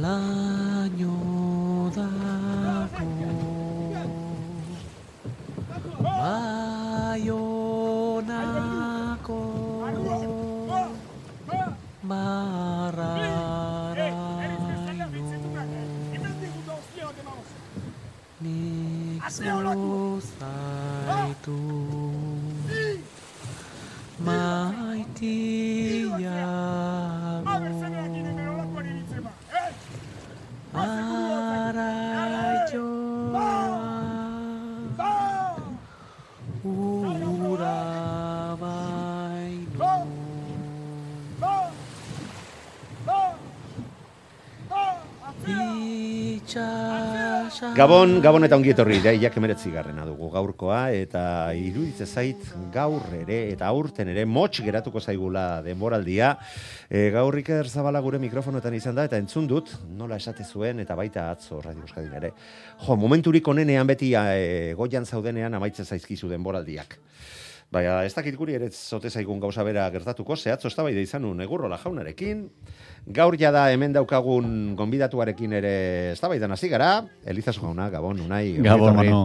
laino dago baionako barraraino nik zuzaitu maitiago araioa ura baino itxasa Gabon, Gabon eta ongi etorri, iraiak emeretzi garrena dugu gaurkoa, eta iruditze zait gaur ere, eta aurten ere, motx geratuko zaigula denboraldia. E, gaur Iker Zabala gure mikrofonoetan izan da, eta entzun dut, nola esate zuen, eta baita atzo Radio Euskadin ere. Jo, momenturik onenean beti e, goian zaudenean amaitzen zaizkizu denboraldiak. Baina, ez dakit guri ere zote zaigun gauza bera gertatuko, zehatzo ez da izan un egurrola jaunarekin, Gaur jada hemen daukagun gonbidatuarekin ere eztabaidan hasi gara, Elizas jauna, Gabon, Unai. Gabon. Manu.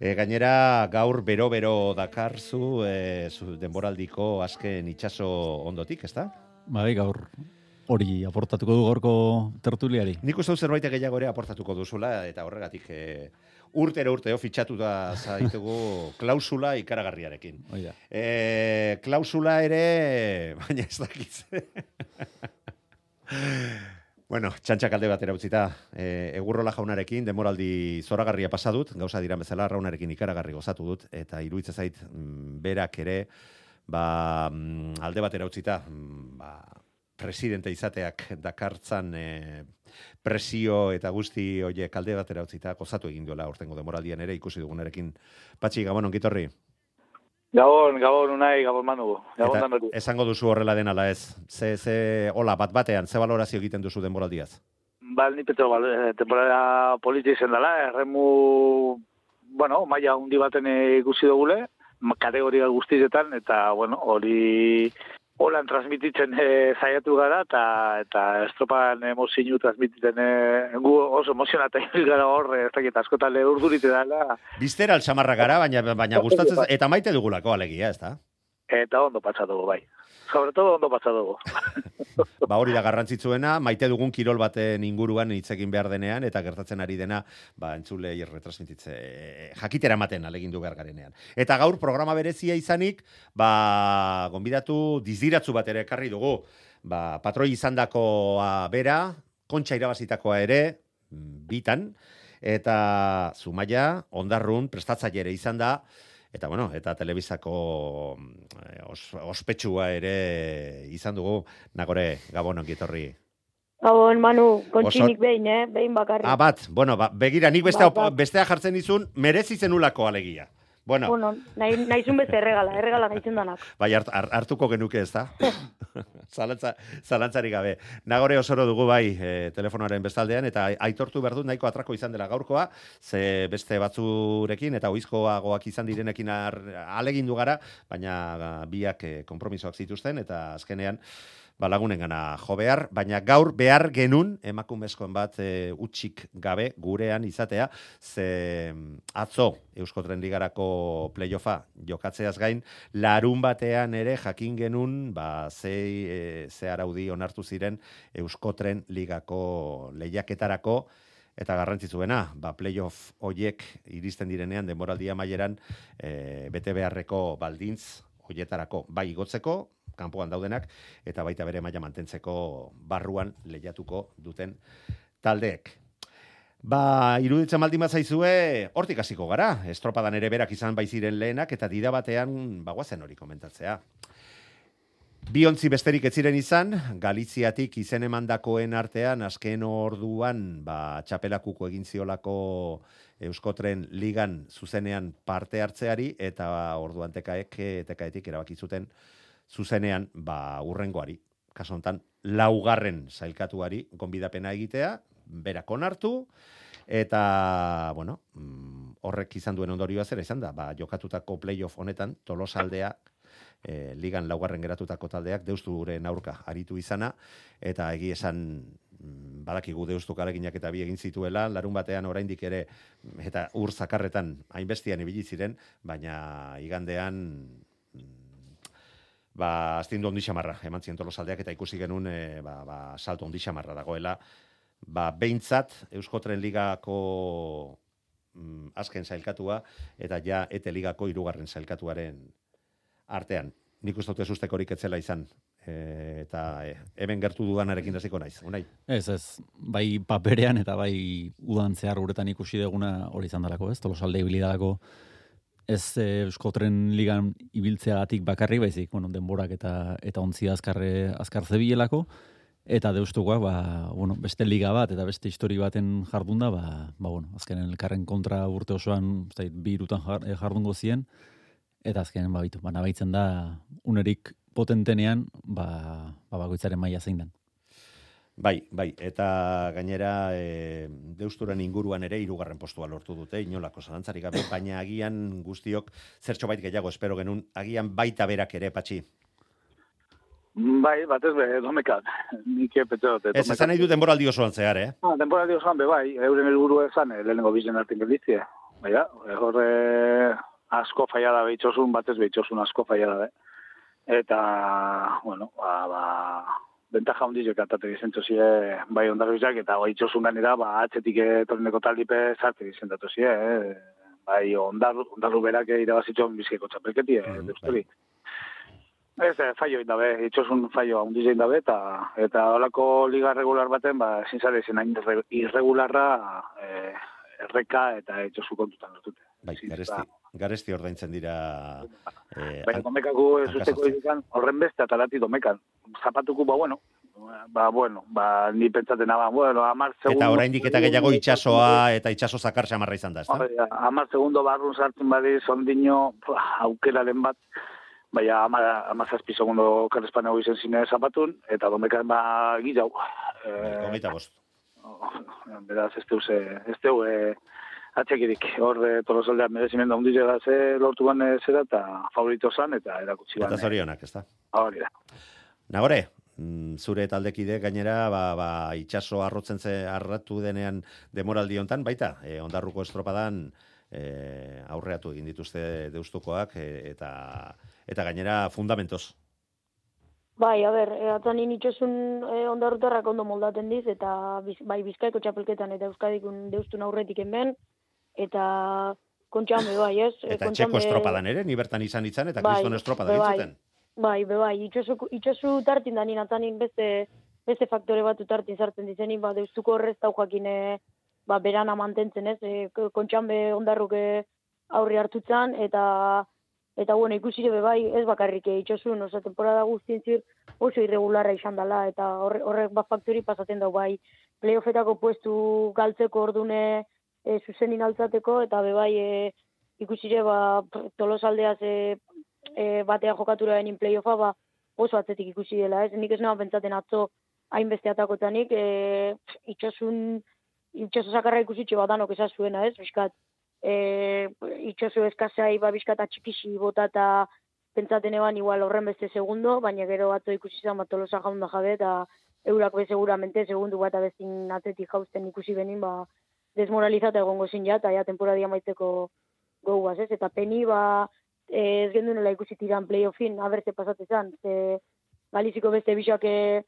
E, gainera, gaur bero-bero dakarzu e, zu denboraldiko azken itxaso ondotik, ezta? Bai, gaur hori aportatuko du gaurko tertuliari. Nik uste zerbait gehiago ere aportatuko duzula, eta horregatik e, urtero urteo fitxatu da zaitugu klausula ikaragarriarekin. Hoi da. E, klausula ere, baina ez dakitze. bueno, txantxak alde batera utzita, e, egurrola jaunarekin, demoraldi zoragarria pasa dut, gauza diran bezala, raunarekin ikaragarri gozatu dut, eta iruitza zait, mm, berak ere, ba, mm, alde batera utzita, mm, ba, presidente izateak dakartzan e, presio eta guzti horiek alde batera utzita, gozatu egin duela urtengo demoraldian ere ikusi dugunarekin. Patxi, gabon, ongitorri. Gabon, gabon unai, gabon manu. Gabon Eta esango duzu horrela den ala ez. Ze, ze, hola, bat batean, ze valorazio egiten duzu denboraldiaz? Bal, ni petro, bal, eh, temporada politi izen dela, erremu, bueno, maia hundi baten ikusi dugule, kategoria guztietan, eta, bueno, hori holan transmititzen eh, saiatu gara, eta, eta estropan emozinu transmititzen eh, gu oso emozionata gara hor, eh, ez dakit askotan le urdurite dela, Biztera altxamarra gara, baina, baina gustatzen, eta maite dugulako alegia, ez da? eta ondo patsa dugu, bai. Sobre todo ondo patsa dugu. Ba hori da garrantzitsuena, maite dugun kirol baten inguruan hitz egin behar denean, eta gertatzen ari dena, ba, entzule retransmititze, jakitera ematen alegindu behar garenean. Eta gaur programa berezia izanik, ba, gonbidatu diziratzu bat ere ekarri dugu, ba, patroi izandakoa bera, kontxa irabazitakoa ere, mm, bitan, eta Zumaia, ondarrun, prestatzaile ere izan da, Eta bueno, eta telebizako mm, os, ospetsua ere izan dugu, nagore, gabon ongitorri. Gabon, Manu, kontxinik behin, eh? Behin bakarrik. Ah, bat, bueno, ba, begira, nik bestea, Bat, bat. bestea jartzen dizun, merezi zenulako alegia. Bueno, Bueno, nahi, nahizun beste erregala, erregala nahizun danak. bai hart, har- hartuko genuke ez da? Zalantza, zalantzarik gabe. Nagore osoro dugu bai e, telefonoaren bestaldean, eta aitortu behar dut nahiko atrako izan dela gaurkoa, ze beste batzurekin eta oizkoagoak izan direnekin ar, alegindu gara, baina ba, biak e, konpromisoak zituzten, eta azkenean ba, lagunen gana jo behar, baina gaur behar genun emakumezkoen bat e, utxik gabe gurean izatea, ze mm, atzo Euskotren Ligarako playoffa jokatzeaz gain, larun batean ere jakin genun, ba, ze, e, ze araudi onartu ziren Euskotren Ligako lehiaketarako, eta garrantzitsuena, ba, playoff hoiek iristen direnean denboraldia maieran e, bete beharreko baldintz hoietarako bai igotzeko, kanpoan daudenak, eta baita bere maila mantentzeko barruan lehiatuko duten taldeek. Ba, iruditzen baldin bat zaizue, hortik hasiko gara. Estropadan ere berak izan bai ziren lehenak, eta dira batean, bagoazen hori komentatzea. Bi ontzi besterik ez ziren izan, Galiziatik izen emandakoen artean, azken orduan, ba, txapelakuko egin ziolako Euskotren ligan zuzenean parte hartzeari, eta orduan tekaek, tekaetik erabaki zuten zuzenean, ba, urrengoari. Kaso hontan, laugarren zailkatuari gonbidapena egitea, berak onartu, eta, bueno, mm, horrek izan duen ondorioa zera izan da, ba, jokatutako playoff honetan, tolosaldea, e, ligan laugarren geratutako taldeak deusturen aurka aritu izana, eta egi esan mm, badakigu deustu kaleginak eta bi egin zituela, larun batean oraindik ere, eta ur zakarretan hainbestian ibili ziren, baina igandean ba, astindu ondi xamarra, eman ziren tolosaldeak, eta ikusi genuen, e, ba, ba, salto ondi xamarra dagoela, ba, behintzat, Euskotren Ligako mm, azken zailkatua, eta ja, ete ligako irugarren zailkatuaren artean. Nik uste dut ez ustekorik etzela izan, e, eta e, hemen gertu dudanarekin hasiko naiz, unai? Ez, ez, bai paperean eta bai udan zehar uretan ikusi deguna hori izan dalako, ez? Tolosalde ibilidalako ez e, Euskotren ligan ibiltzeagatik bakarri baizik, bueno, denborak eta eta ontzia azkarre azkar zebilelako, eta deustukoak ba, bueno, beste liga bat eta beste histori baten jardunda ba, ba bueno, azkenen elkarren kontra urte osoan zait, bi irutan eh, jardungo zien eta azkenen ba, bitu, ba, nabaitzen da unerik potentenean ba, ba, bakoitzaren maila zein den. Bai, bai, eta gainera e, deusturen inguruan ere hirugarren postua lortu dute, inolako zalantzarik gabe, baina agian guztiok zertxo bait gehiago espero genun, agian baita berak ere, patxi. Bai, batez be, domekan. Nik epetze dute. Ez, esan nahi du denboraldi osoan zehar, eh? Ah, denboraldi osoan be, bai. Euren helburu esan, eh, lehenengo bizen hartin gelditzia. Bai, da, horre asko faia da behitxosun, batez behitxosun asko faia da, Eta, bueno, ba, ba, bentaja hundizek atate zie, bai ondarrizak, eta bai itxosun ganera, ba, atxetik etorneko taldipe zarte izentatu zie, eh? bai ondarru, ondarru berak irabazitxon bizkeko txapelketi, eh, mm, bai. Ez, eh, faio indabe, itxosun faio handiz indabe, eta, eta holako liga regular baten, ba, zintzare zen hain irregularra, eh, erreka eta itxosu kontutan lortute. Bai, garesti, garesti ordaintzen dira... Eh, bai, domekako ez usteko izikan, horren beste atalati domekan. Zapatuko, ba, bueno, ba, bueno, ba, ni pentsaten ba, bueno, amar segundo... Eta oraindik eta gehiago itxasoa eta itxaso zakar xamarra izan da, ez da? Amar segundo barrun sartzen badi, sondino, aukeraren bat, baina ama, ama zazpi segundo karrespane hori zen zine zapatun, eta domekan ba gizau. Eh, Gomita bost. Beraz, ez teu, ez teu, eh, atxekirik, hor de tolosaldean merezimendu ondiz da ze lortu ban zera, eta favorito zan, eta erakutsi Eta zorionak, ez da? Hori da. Nagore, mm, zure taldekide gainera ba, ba, itxaso arrotzen ze arratu denean demoraldi hontan baita, e, ondarruko estropadan e, aurreatu egin dituzte deustukoak e, eta eta gainera fundamentos. Bai, a ber, e, atzanin itxosun e, ondarrutarrak ondo moldaten diz, eta biz, bai bizkaiko txapelketan eta euskadikun deustun aurretik enben, eta kontxame bai, ez? Eta txeko estropadan ere, ni bertan izan izan, eta bai, kriston estropadan bai, itzuten. Bai, be bai, itxosu, itxosu tartin danin, atzanin beste, beste faktore bat utartin zartzen dizenin, ba, deustuko horrez tau jakine, ba, berana mantentzen, ez? E, kontxame ondarruke aurri hartutzen, eta Eta bueno, ikusi ere bai, ez bakarrik itxosun, oza, temporada guztien zir oso irregularra izan dela, eta horrek bat faktori pasaten da bai, playoffetako puestu galtzeko ordune e, zuzenin altzateko, eta be bai, e, ikusi ere ba, tolosaldeaz e, e, batean jokatura denin playoffa, ba, oso atzetik ikusi dela, ez? Nik ez nagoa pentsaten atzo hainbeste atakotanik, e, itxosun, itxosu sakarra ikusi txe badanok esazuena, ez? Biskat, e, itxoso eskazai babiskata txikisi bota eta pentsaten eban igual horren beste segundo, baina gero batzo ikusi zan bat tolosa jaunda jabe, eta eurak be seguramente segundu bat abezin atletik jausten ikusi benin, ba, desmoralizata egongo zin ja, eta ja temporadia maiteko goguaz, ez? Eta peni, ba, e, ez gendu nola ikusi tiran playoffin, abertze pasatezan, ze galiziko beste bisak e,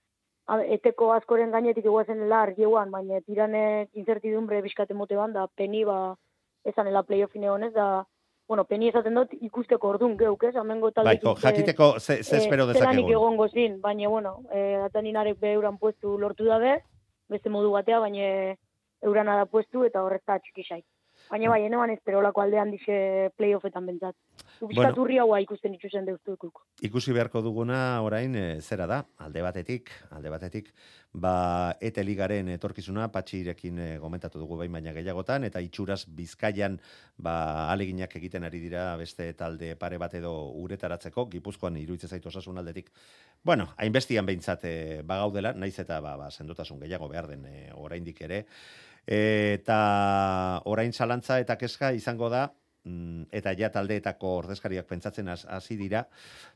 eteko askoren gainetik eguazen la argeuan, baina tirane incertidumbre biskate mote da peni, ba, esan ela playoffin egon da, bueno, peni esaten dut ikusteko ordun geuk, ez, amengo talde. Baiko, jakiteko ze, ze espero eh, dezakegu. egongo zin, baina, bueno, eh, ataninarek be euran puestu lortu dabe, beste modu batea, baina euran da puestu eta horreta txikisai. Baina bai, eneban espero lako aldean dixe playoffetan bentzat. Bueno. Ubiskat urri haua ikusten ikusten deuztukuk. Ikusi beharko duguna orain e, zera da, alde batetik, alde batetik, ba ete ligaren etorkizuna patxirekin e, gomentatu dugu behin baina gehiagotan eta itxuraz Bizkaian ba aleginak egiten ari dira beste talde pare bat edo uretaratzeko Gipuzkoan iruditzen zaitu osasun aldetik. Bueno, hainbestian behintzat e, bagaudela, naiz eta ba, ba sendotasun gehiago behar den e, oraindik ere. Eta orain zalantza eta kezka izango da mm, eta ja taldeetako ordezkariak pentsatzen has- hasi dira,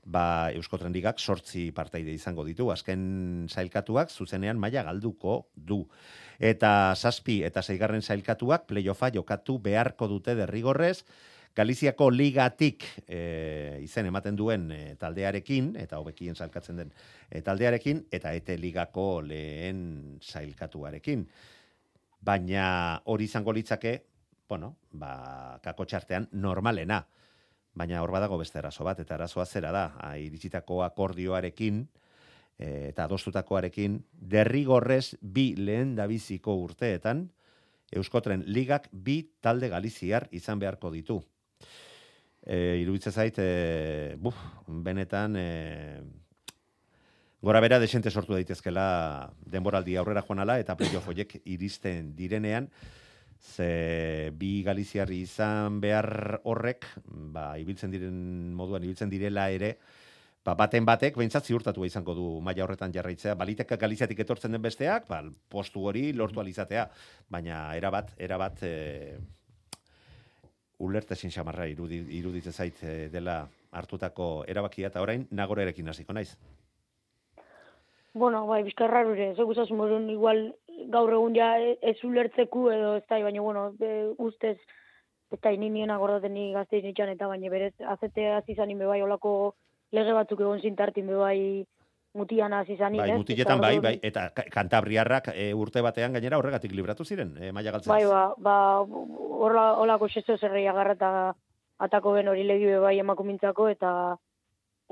ba Euskotren Ligak 8 partaide izango ditu. Azken sailkatuak zuzenean maila galduko du. Eta zazpi eta seigarren sailkatuak playoffa jokatu beharko dute derrigorrez, Galiziako ligatik e, izen ematen duen e, taldearekin, eta hobekien sailkatzen den e, taldearekin, eta ete ligako lehen sailkatuarekin. Baina hori izango litzake, bueno, ba, kako txartean normalena. Baina hor badago beste arazo bat, eta arazoa zera da, a, iritsitako akordioarekin, e, eta adostutakoarekin, derrigorrez bi lehen dabiziko urteetan, Euskotren ligak bi talde galiziar izan beharko ditu. E, iruditza zait, e, buf, benetan, e, gora bera desente sortu daitezkela denboraldi aurrera joanala eta playoff horiek iristen direnean, ze bi galiziarri izan behar horrek, ba, ibiltzen diren moduan, ibiltzen direla ere, ba, baten batek, behintzat ziurtatu izango du maila horretan jarraitzea, baliteka galiziatik etortzen den besteak, ba, postu hori lortu alizatea, baina erabat, erabat, e, ulertezin xamarra irudi, iruditzen zait e, dela hartutako erabakia, eta orain nagorerekin hasiko naiz. Bueno, bai, bizkarra rure, zeu guzasun morun, igual gaur egun ja e- ez ulertzeku edo ez da, baina, bueno, be, ustez, ez da, ni nien agordaten ni gazteiz nitxan, eta baina berez, azete hasi zanin be bai, olako lege batzuk egon zintartin be bai, mutian hasi zanin, Bai, ez? mutiletan Eta bai, bai, eta ka- kantabriarrak e, urte batean gainera horregatik libratu ziren, e, maila galtzen. Bai, ba, ba, horla, holako xezo zerrei agarra eta atako ben hori legi be bai emakumintzako, eta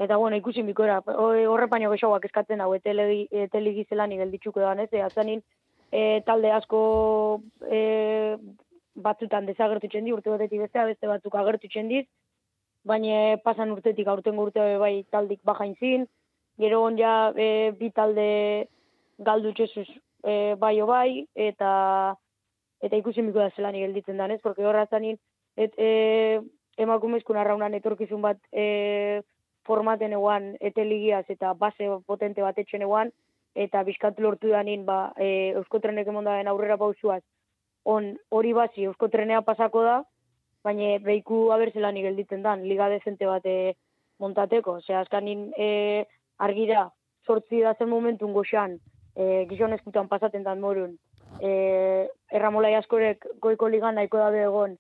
eta bueno, ikusi bikora, horre baino gehiagoak eskatzen hau, etelegi, etelegi zelan gelditzuko da, ez, e, atzanin, e, talde asko e, batzutan desagertu txendi, urte batetik bestea, beste batzuk agertu txendiz, baina pasan urtetik aurtengo urte bai taldik bajain zin, gero on ja e, bi talde galdu txezuz e, bai o bai, eta eta ikusi miko da zelan gelditzen danez, porque horra zanin, et, e, emakumezkun arraunan etorkizun bat e, formaten eguan eteligiaz eta base potente bat etxen eguan, eta bizkat lortu danin, ba, e, Euskotrenek emondaren aurrera pausuaz, on hori bazi Euskotrenea pasako da, baina behiku abertzelan gelditzen dan, liga dezente bat e, montateko. Osea, azkanin e, argira, sortzi da zen momentun goxan, e, gizonezkutan pasaten dan morun, e, erramolai askorek goiko ligan nahiko dabe egon,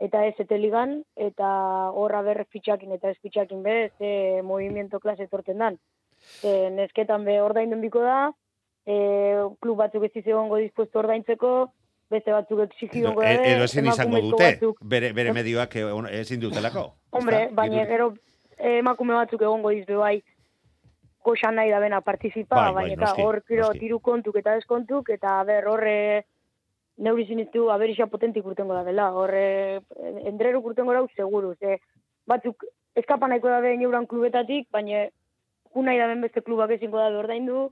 eta ez ete ligan, eta horra ber fitxakin eta ez fitxakin be, ze movimiento klase etorten dan. E, nesketan be ordaindun biko da, e, klub batzuk ez egongo dispuesto ordaintzeko, beste batzuk exigi Edo, egongo e- dabe, edo ezin izango dute, batzuk- bere, bere medioak e, on- ezin dutelako. Hombre, Ezta? baina Irudi- gero eh, emakume batzuk egongo dizbe bai goxan nahi da bena participa, Bai, bai, baina noski, hor kiro tiru kontuk eta deskontuk, eta ber horre neuri ziniztu aberixa potentik urtengo da dela, horre endreru urtengo rau seguru, ze batzuk eskapa nahiko da ben euran klubetatik, baina ju nahi da beste klubak ezingo da ordaindu,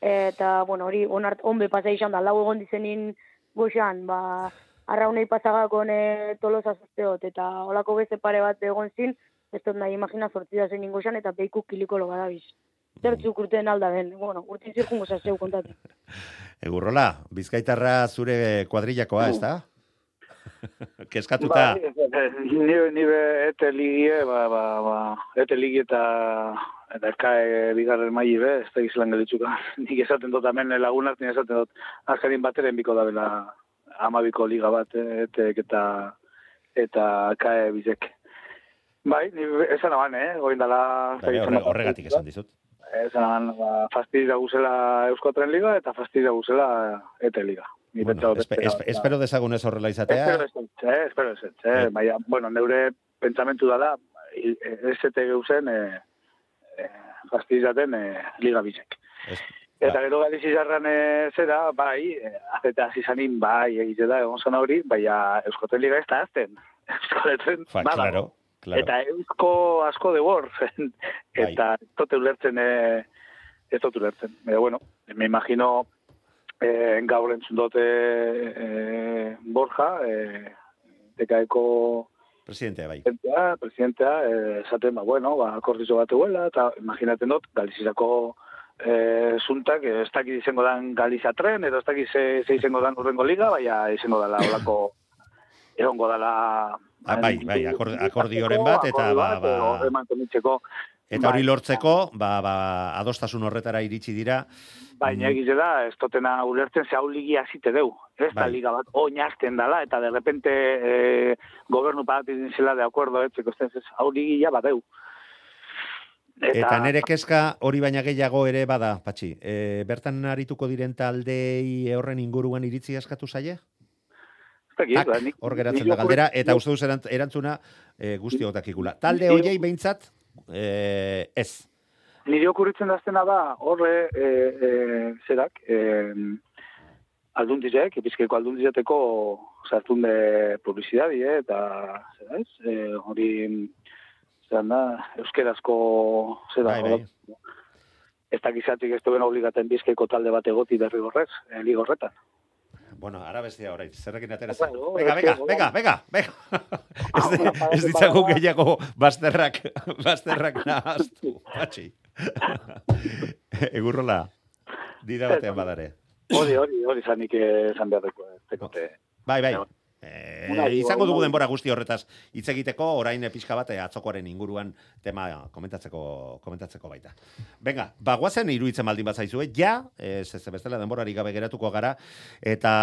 eta, bueno, hori onart, onbe pasa izan da, lau egon dizenin goxan, ba, arraunei pasagakon e, tolosa zazteot, eta holako beste pare bat egon zin, ez dut nahi imagina sortzi da zen ingoxan, eta behiku kilikolo badabiz. Zertzuk urtean alda ben, bueno, urtin zirkungo zazeu kontatu. Egurrola, bizkaitarra zure kuadrillakoa, ez da? Keskatuta. Ba, ni, ni be ete ligie, ba, ba, ba, ete ligie eta eta kae bigarren maili be, ez da gizelan gelitzuka. Nik esaten dut hemen lagun hartin esaten dut, azkenin bateren biko da bela amabiko liga bat, etek eta eta kae bizek. Bai, ni esan aban, eh, goindala... Horre- horregatik esan dizut. Aban, ba, fastidira guzela Euskotren Liga eta fastidira guzela Ete Liga. Ni Bueno, espe, espe, espero dezagun ez horrela izatea. Espero ezetz, eh, espero ezetz, eh, Eh. baina, bueno, neure pentsamentu dala, i- ez ete geuzen, eh, eh, fastidizaten eh, liga bizek. Ez- Eta gero galizizarran e, zera, bai, e, azete hasi zanin, bai, egite da, egon zan hori, baina Euskoten Liga ez da azten. Euskoten, badago. claro, claro. Eta eusko asko de bor, eta ez dut ulertzen, e, ez dut ulertzen. Pero bueno, me imagino e, gaur entzun dute e, Borja, e, dekaeko Presidente, bai. presidentea, presidentea, eh, esaten, ba, bueno, ba, akordizo bat eguela, eta imaginaten dut, Galizizako eh, zuntak, eh, ez dakit izango dan Galiza tren, edo ez dakit ze, ze izango dan urrengo liga, baina izango dala olako, egongo dala... Ah, bai, bai, akor- akordioren bat, eta ba- bat, ba- Eta hori Bai. lortzeko, ba, ba, adostasun horretara iritsi dira, Baina Mm. egize da, ez totena ulertzen ze hau ligi hasite deu. Ez da Bai. liga bat oinazten dala, eta de repente eh, gobernu bat zela de acuerdo, ez, ez, hau ligi ja badeu. Eta, nere kezka hori baina gehiago ere bada, patxi. E, bertan arituko diren taldei horren inguruan iritzi askatu zaie? Tak, ba, hor geratzen da galdera, eta uste duz erant- erantzuna e, guzti otakikula. Talde hoiei behintzat, e, ez. Nire okurritzen daztena da, horre, e, e, zerak, e, aldundizek, epizkeko aldundizateko sartunde publizidadi, eh, eta, zera ez, e, hori, zeran da, euskerazko, zera, Bai, bai. ez dakizatik ez duen obligaten bizkaiko talde bat egoti derrigorrez, e, ligorretan. Bueno, ara bestia orain, zerrekin atera Bueno, zen. Venga, venga, venga, venga, venga. Ez, ez para- gehiago bazterrak, bazterrak nahaztu, patxi. Egurrola, dida batean badare. Hori, hori, hori zanik esan beharreko, ez tekote. Bai, bai. Eh, izango dugu denbora guzti horretaz hitz egiteko, orain pixka bat eh, atzokoaren inguruan tema komentatzeko komentatzeko baita. Venga, bagoazen iruditzen baldin bat zaizue, ja, ez ez bestela denborari gabe geratuko gara, eta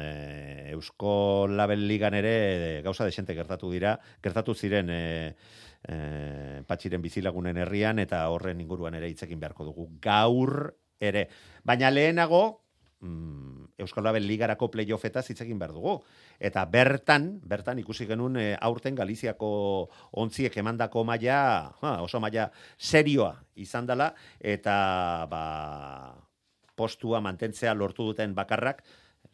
eh, Eusko Label Ligan ere eh, gauza desente gertatu dira, gertatu ziren eh, eh, patxiren bizilagunen herrian, eta horren inguruan ere hitzekin beharko dugu gaur ere. Baina lehenago, mm, Euskal Label Ligarako playoffetaz hitz egin behar dugu. Eta bertan, bertan ikusi genuen e, aurten Galiziako ontziek emandako maila, ha, oso maila serioa izan dela, eta ba, postua mantentzea lortu duten bakarrak,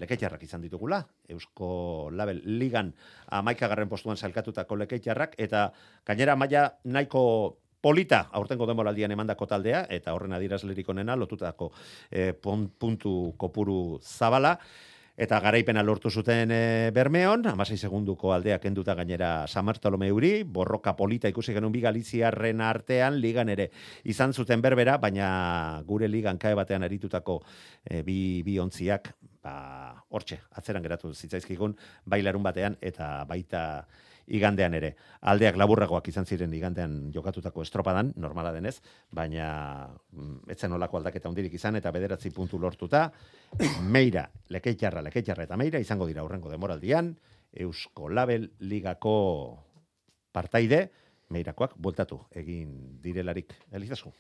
leketxarrak izan ditugula, Eusko Label Ligan amaikagarren postuan salkatutako leketxarrak, eta gainera maila nahiko polita aurtengo denboraldian emandako taldea, eta horren adierazlerik onena lotutako e, pon- puntu kopuru zabala, eta garaipena lortu zuten e, Bermeon, amasei segunduko aldea kenduta gainera San Bartolomeuri, borroka polita ikusi genuen bi Galiziarren artean, ligan ere izan zuten berbera, baina gure ligan kae batean aritutako e, bi, bi ontziak, ba, hortxe, atzeran geratu zitzaizkigun, bai larun batean, eta baita igandean ere. Aldeak laburragoak izan ziren igandean jokatutako estropadan, normala denez, baina mm, etzen olako aldaketa hundirik izan eta bederatzi puntu lortuta, meira, lekeitarra, lekeitarra eta meira izango dira aurrengo demoraldian, Eusko Label Ligako partaide, meirakoak bueltatu egin direlarik. Elizazu?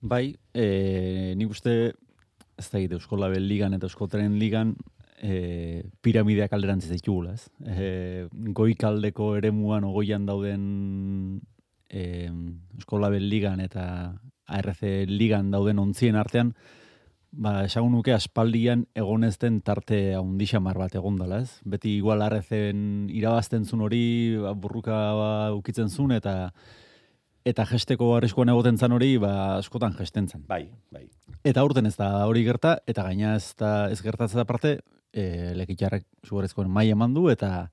Bai, e, nik uste, ez da Eusko Label Ligan eta Eusko Tren Ligan, e, piramideak alderantziz ditugula, ez? E, goikaldeko eremuan ogoian dauden e, Eusko Label Ligan eta ARC Ligan dauden ontzien artean, ba, esagun nuke aspaldian egonezten tarte haundixamar bat egon dela, ez? Beti igual arrezen irabazten zun hori, ba, burruka ba, ukitzen zun, eta eta gesteko arriskuan egoten zan hori, ba, askotan gesten zan. Bai, bai. Eta urten ez da hori gerta, eta gaina ez da ez gertatzen da parte, e, lekitxarrek sugarezkoen mai eman du, eta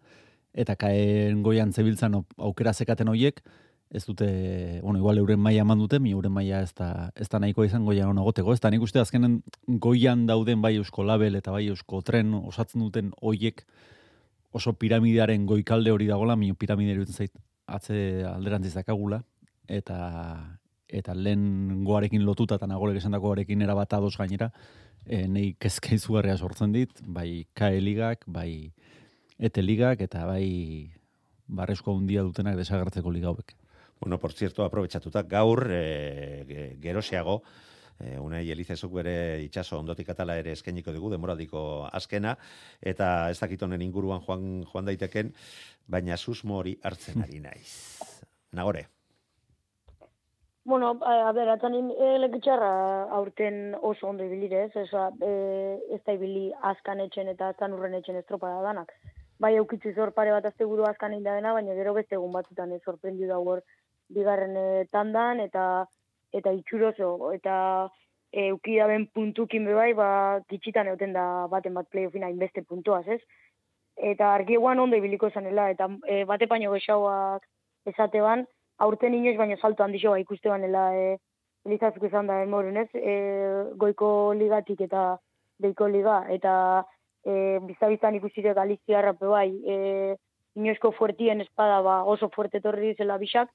eta kaen goian zebiltzan au- aukera zekaten hoiek, ez dute, bueno, igual euren maila eman dute, mi euren maila ez da, ez da nahiko izan goian hona goteko, ez da nik uste azkenen goian dauden bai eusko label eta bai eusko tren osatzen duten hoiek oso piramidearen goikalde hori dagola, mi piramide iruditzen zait atze alderantziz dakagula, eta eta lehen goarekin lotuta eta nagorek esan dagoarekin erabat ados gainera, e, nei kezka sortzen dit, bai KE ligak, bai ETE ligak, eta bai barresko handia dutenak desagertzeko liga hauek. Bueno, por cierto, aprobetxatuta, gaur, e, ge- geroxeago, e, unai elizezuk bere itxaso ondotik atala ere eskainiko dugu, demoraldiko azkena, eta ez dakit honen inguruan joan, joan daiteken, baina susmo hori hartzen ari naiz. Nagore, Bueno, a, ber, atanin e, lekitxarra aurten oso ondo ibilire, ez? E, ez da ibili azkan etxen eta azkan urren etxen estropada danak. Bai, eukitzu zor pare bat azte buru azkan inda dena, baina gero beste egun batzutan ez sorprendiu da hor bigarren e, tandan eta eta itxuroso eta e, eukidaben puntukin bebai, ba, gitxitan egoten da baten bat playoffin hainbeste puntuaz, ez? Eta argieguan ondo ibiliko zanela, eta e, bate paino gexauak esateban, aurten inoiz baino salto handixo ba ikuste banela e, elizazuk izan da emoren, ez? E, goiko ligatik eta deiko liga, eta e, biztabiztan ikusire Galiziarra bai, e, inoizko fuertien espada ba, oso fuerte torri dizela bisak,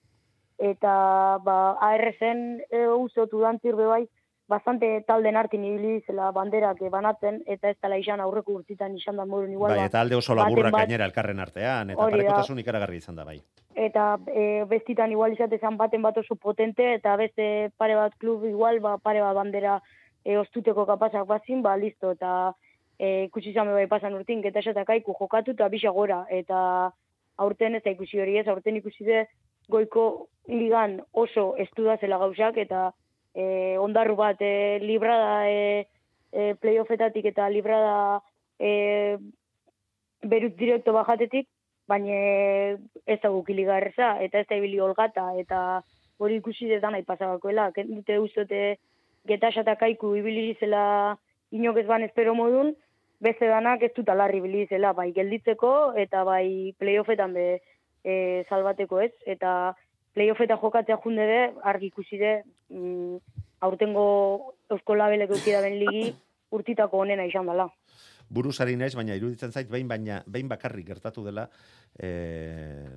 eta ba, ARZ-en e, usotu dantzir bai, bastante talden artin ibili zela banderak banatzen, eta ez dela izan aurreko urtitan izan da morun igual. Bai, ba, eta alde oso laburrak bat- gainera elkarren artean, eta parekotasun ikaragarri izan da, bai. eta e, bestitan igual izatezan baten bat oso potente, eta beste pare bat klub igual, ba, pare bat bandera e, ostuteko kapazak bazin, ba, listo, eta e, ikusi izan bai pasan urtin, geta esatak aiku jokatu eta bisa gora, eta aurten ez da ikusi hori ez, aurten ikusi de goiko ligan oso estuda zela gauzak, eta e, ondarru bat e, librada e, e, playoffetatik eta librada e, berut direkto bajatetik, baina ez da gukiliga erreza, eta ez da ibili olgata, eta hori ikusi dut nahi pasabakoela. Dute ustote getaxata kaiku ibili zela inok ez ban espero modun, beste danak ez dut alarri ibili zela, bai gelditzeko eta bai playoffetan be e, salbateko ez, eta playoffeta jokatzea junde de, argi ikusi de, mm, aurtengo eusko labelek eukidaben ligi urtitako onena izan dela. buruzari naiz, baina iruditzen zait, behin, baina, behin bakarrik gertatu dela, e,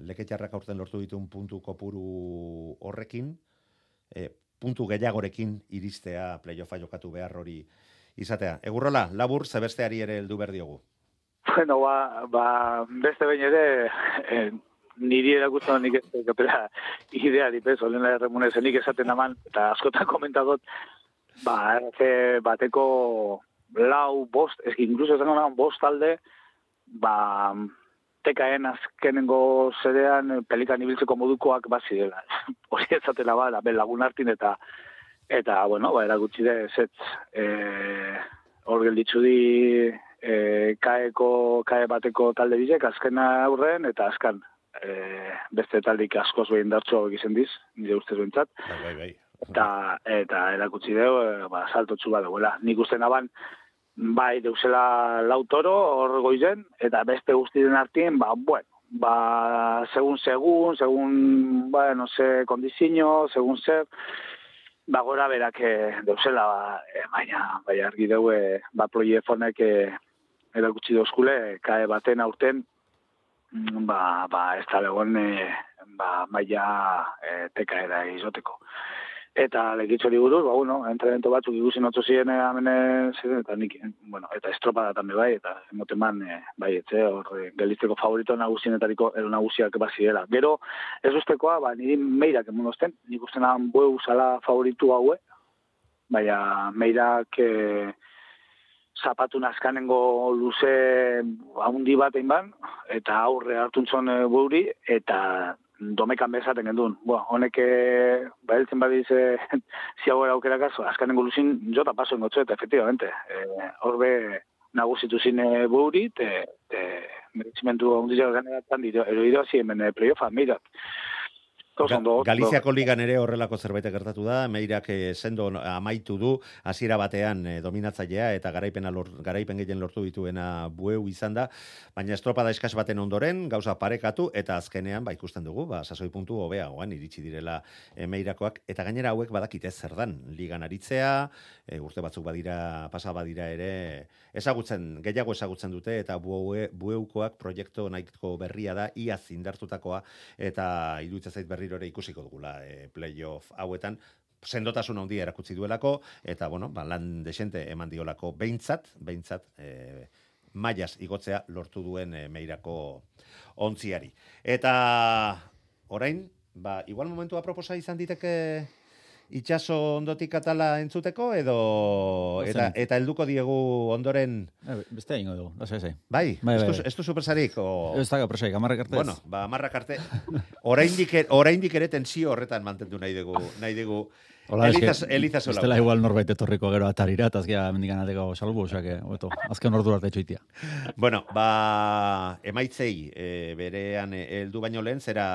leketxarrak aurten lortu ditun puntu kopuru horrekin, e, puntu gehiagorekin iristea playoffa jokatu behar hori izatea. Egurrola, labur, zebesteari ere heldu behar diogu. Bueno, ba, ba beste behin ere, eh, niri erakutzen nik ez kapela idea dipez, olen erremunez, nik esaten aman, eta askotan komentatot, ba, RC bateko lau, bost, ez incluso esango nahan, bost talde, ba, tekaen azkenengo zerean pelikan ibiltzeko modukoak bazi dela. Hori ezatela ba, da, ben lagun hartin eta eta, bueno, ba, erakutsi da, ez, e, hor gelditzu di e, kaeko, kae bateko talde bizek, azkena aurren, eta azkan e, beste taldik askoz behin dartxo egizien diz, nire ustez bentsat, Bai, bai, bai. eta, eta erakutsi dugu, e, ba, saltotxu bat duela. Nik uste naban, bai, deusela lautoro hor goizen, eta beste guztien artien, ba, bueno, ba, segun, segun, segun, ba, no sé, kondizio, segun zer, ba, gora berak eh, deusela, ba, e, baina, bai, argi dugu, e, ba, proiefonek e, erakutsi dauzkule, kae baten aurten, ba, ba, ez da legon, e, ba, maia e, teka era izoteko. Eta legitzori buruz, ba, bueno, entrenamiento batzuk ikusi notzo ziren eh, eh, ziren, eta nik, eh, bueno, eta estropada tambe bai, eta emoten man, eh, bai, etxe, hor, eh, gelitzeko favorito nagusienetariko ero nagusiak bazirela. Gero, ez ustekoa, ba, niri meirak emun osten, nik uste nahan bueu zala favoritu haue, baina meirak eh, zapatu nazkanengo luze haundi bat ban, eta aurre hartuntzon e, buuri, eta domekan bezaten gendun. Boa, honek eh, bailtzen badiz e, ziagoera aukerakaz, azkanengo luzin jota paso ingotzu, eta efectivamente, e, horbe nagusitu zine buuri, te, te merezimentu handiak ganeratzen dira, eroidoa e, playoffa, meirak. Ga-. Galiziako ligan ere horrelako zerbait gertatu da, Meirak eh, sendo amaitu du, hasiera batean eh, dominatzailea eta garaipena lor, garaipen gehien lortu dituena bueu izan da, baina estropada eskas baten ondoren, gauza parekatu, eta azkenean, ba, ikusten dugu, ba, sasoi puntu hobeagoan iritsi direla eh, Meirakoak, eta gainera hauek badakite zer dan, ligan aritzea, urte batzuk badira, pasa badira ere, ezagutzen, gehiago ezagutzen dute, eta bueu, bueukoak proiektu nahiko berria da, iaz indartutakoa, eta iruditzen zait berriro ere ikusiko dugula e, playoff hauetan, sendotasun handia erakutsi duelako, eta, bueno, ba, lan desente eman diolako behintzat, behintzat, e, maiaz igotzea lortu duen e, meirako ontziari. Eta, orain, ba, igual momentua proposa izan diteke itxaso ondotik atala entzuteko edo eta, eta helduko diegu ondoren Eh, Beste egingo dugu, da, zai, bai, Bai, bai, bai. ez du supersarik o... Ez da presai, gamarrak arte. Bueno, ba, marrak arte. Oraindik e- oraindik ere tensio horretan mantendu nahi dugu, nahi dugu. Hola, eske, Elizaz, Elizazu ez dela igual norbait etorriko gero atarira, eta azkia mendikan ateko salbu, osea, que, hobeto, azken ordu arte txoitia. Bueno, ba, emaitzei, e, berean heldu baino lehen, zera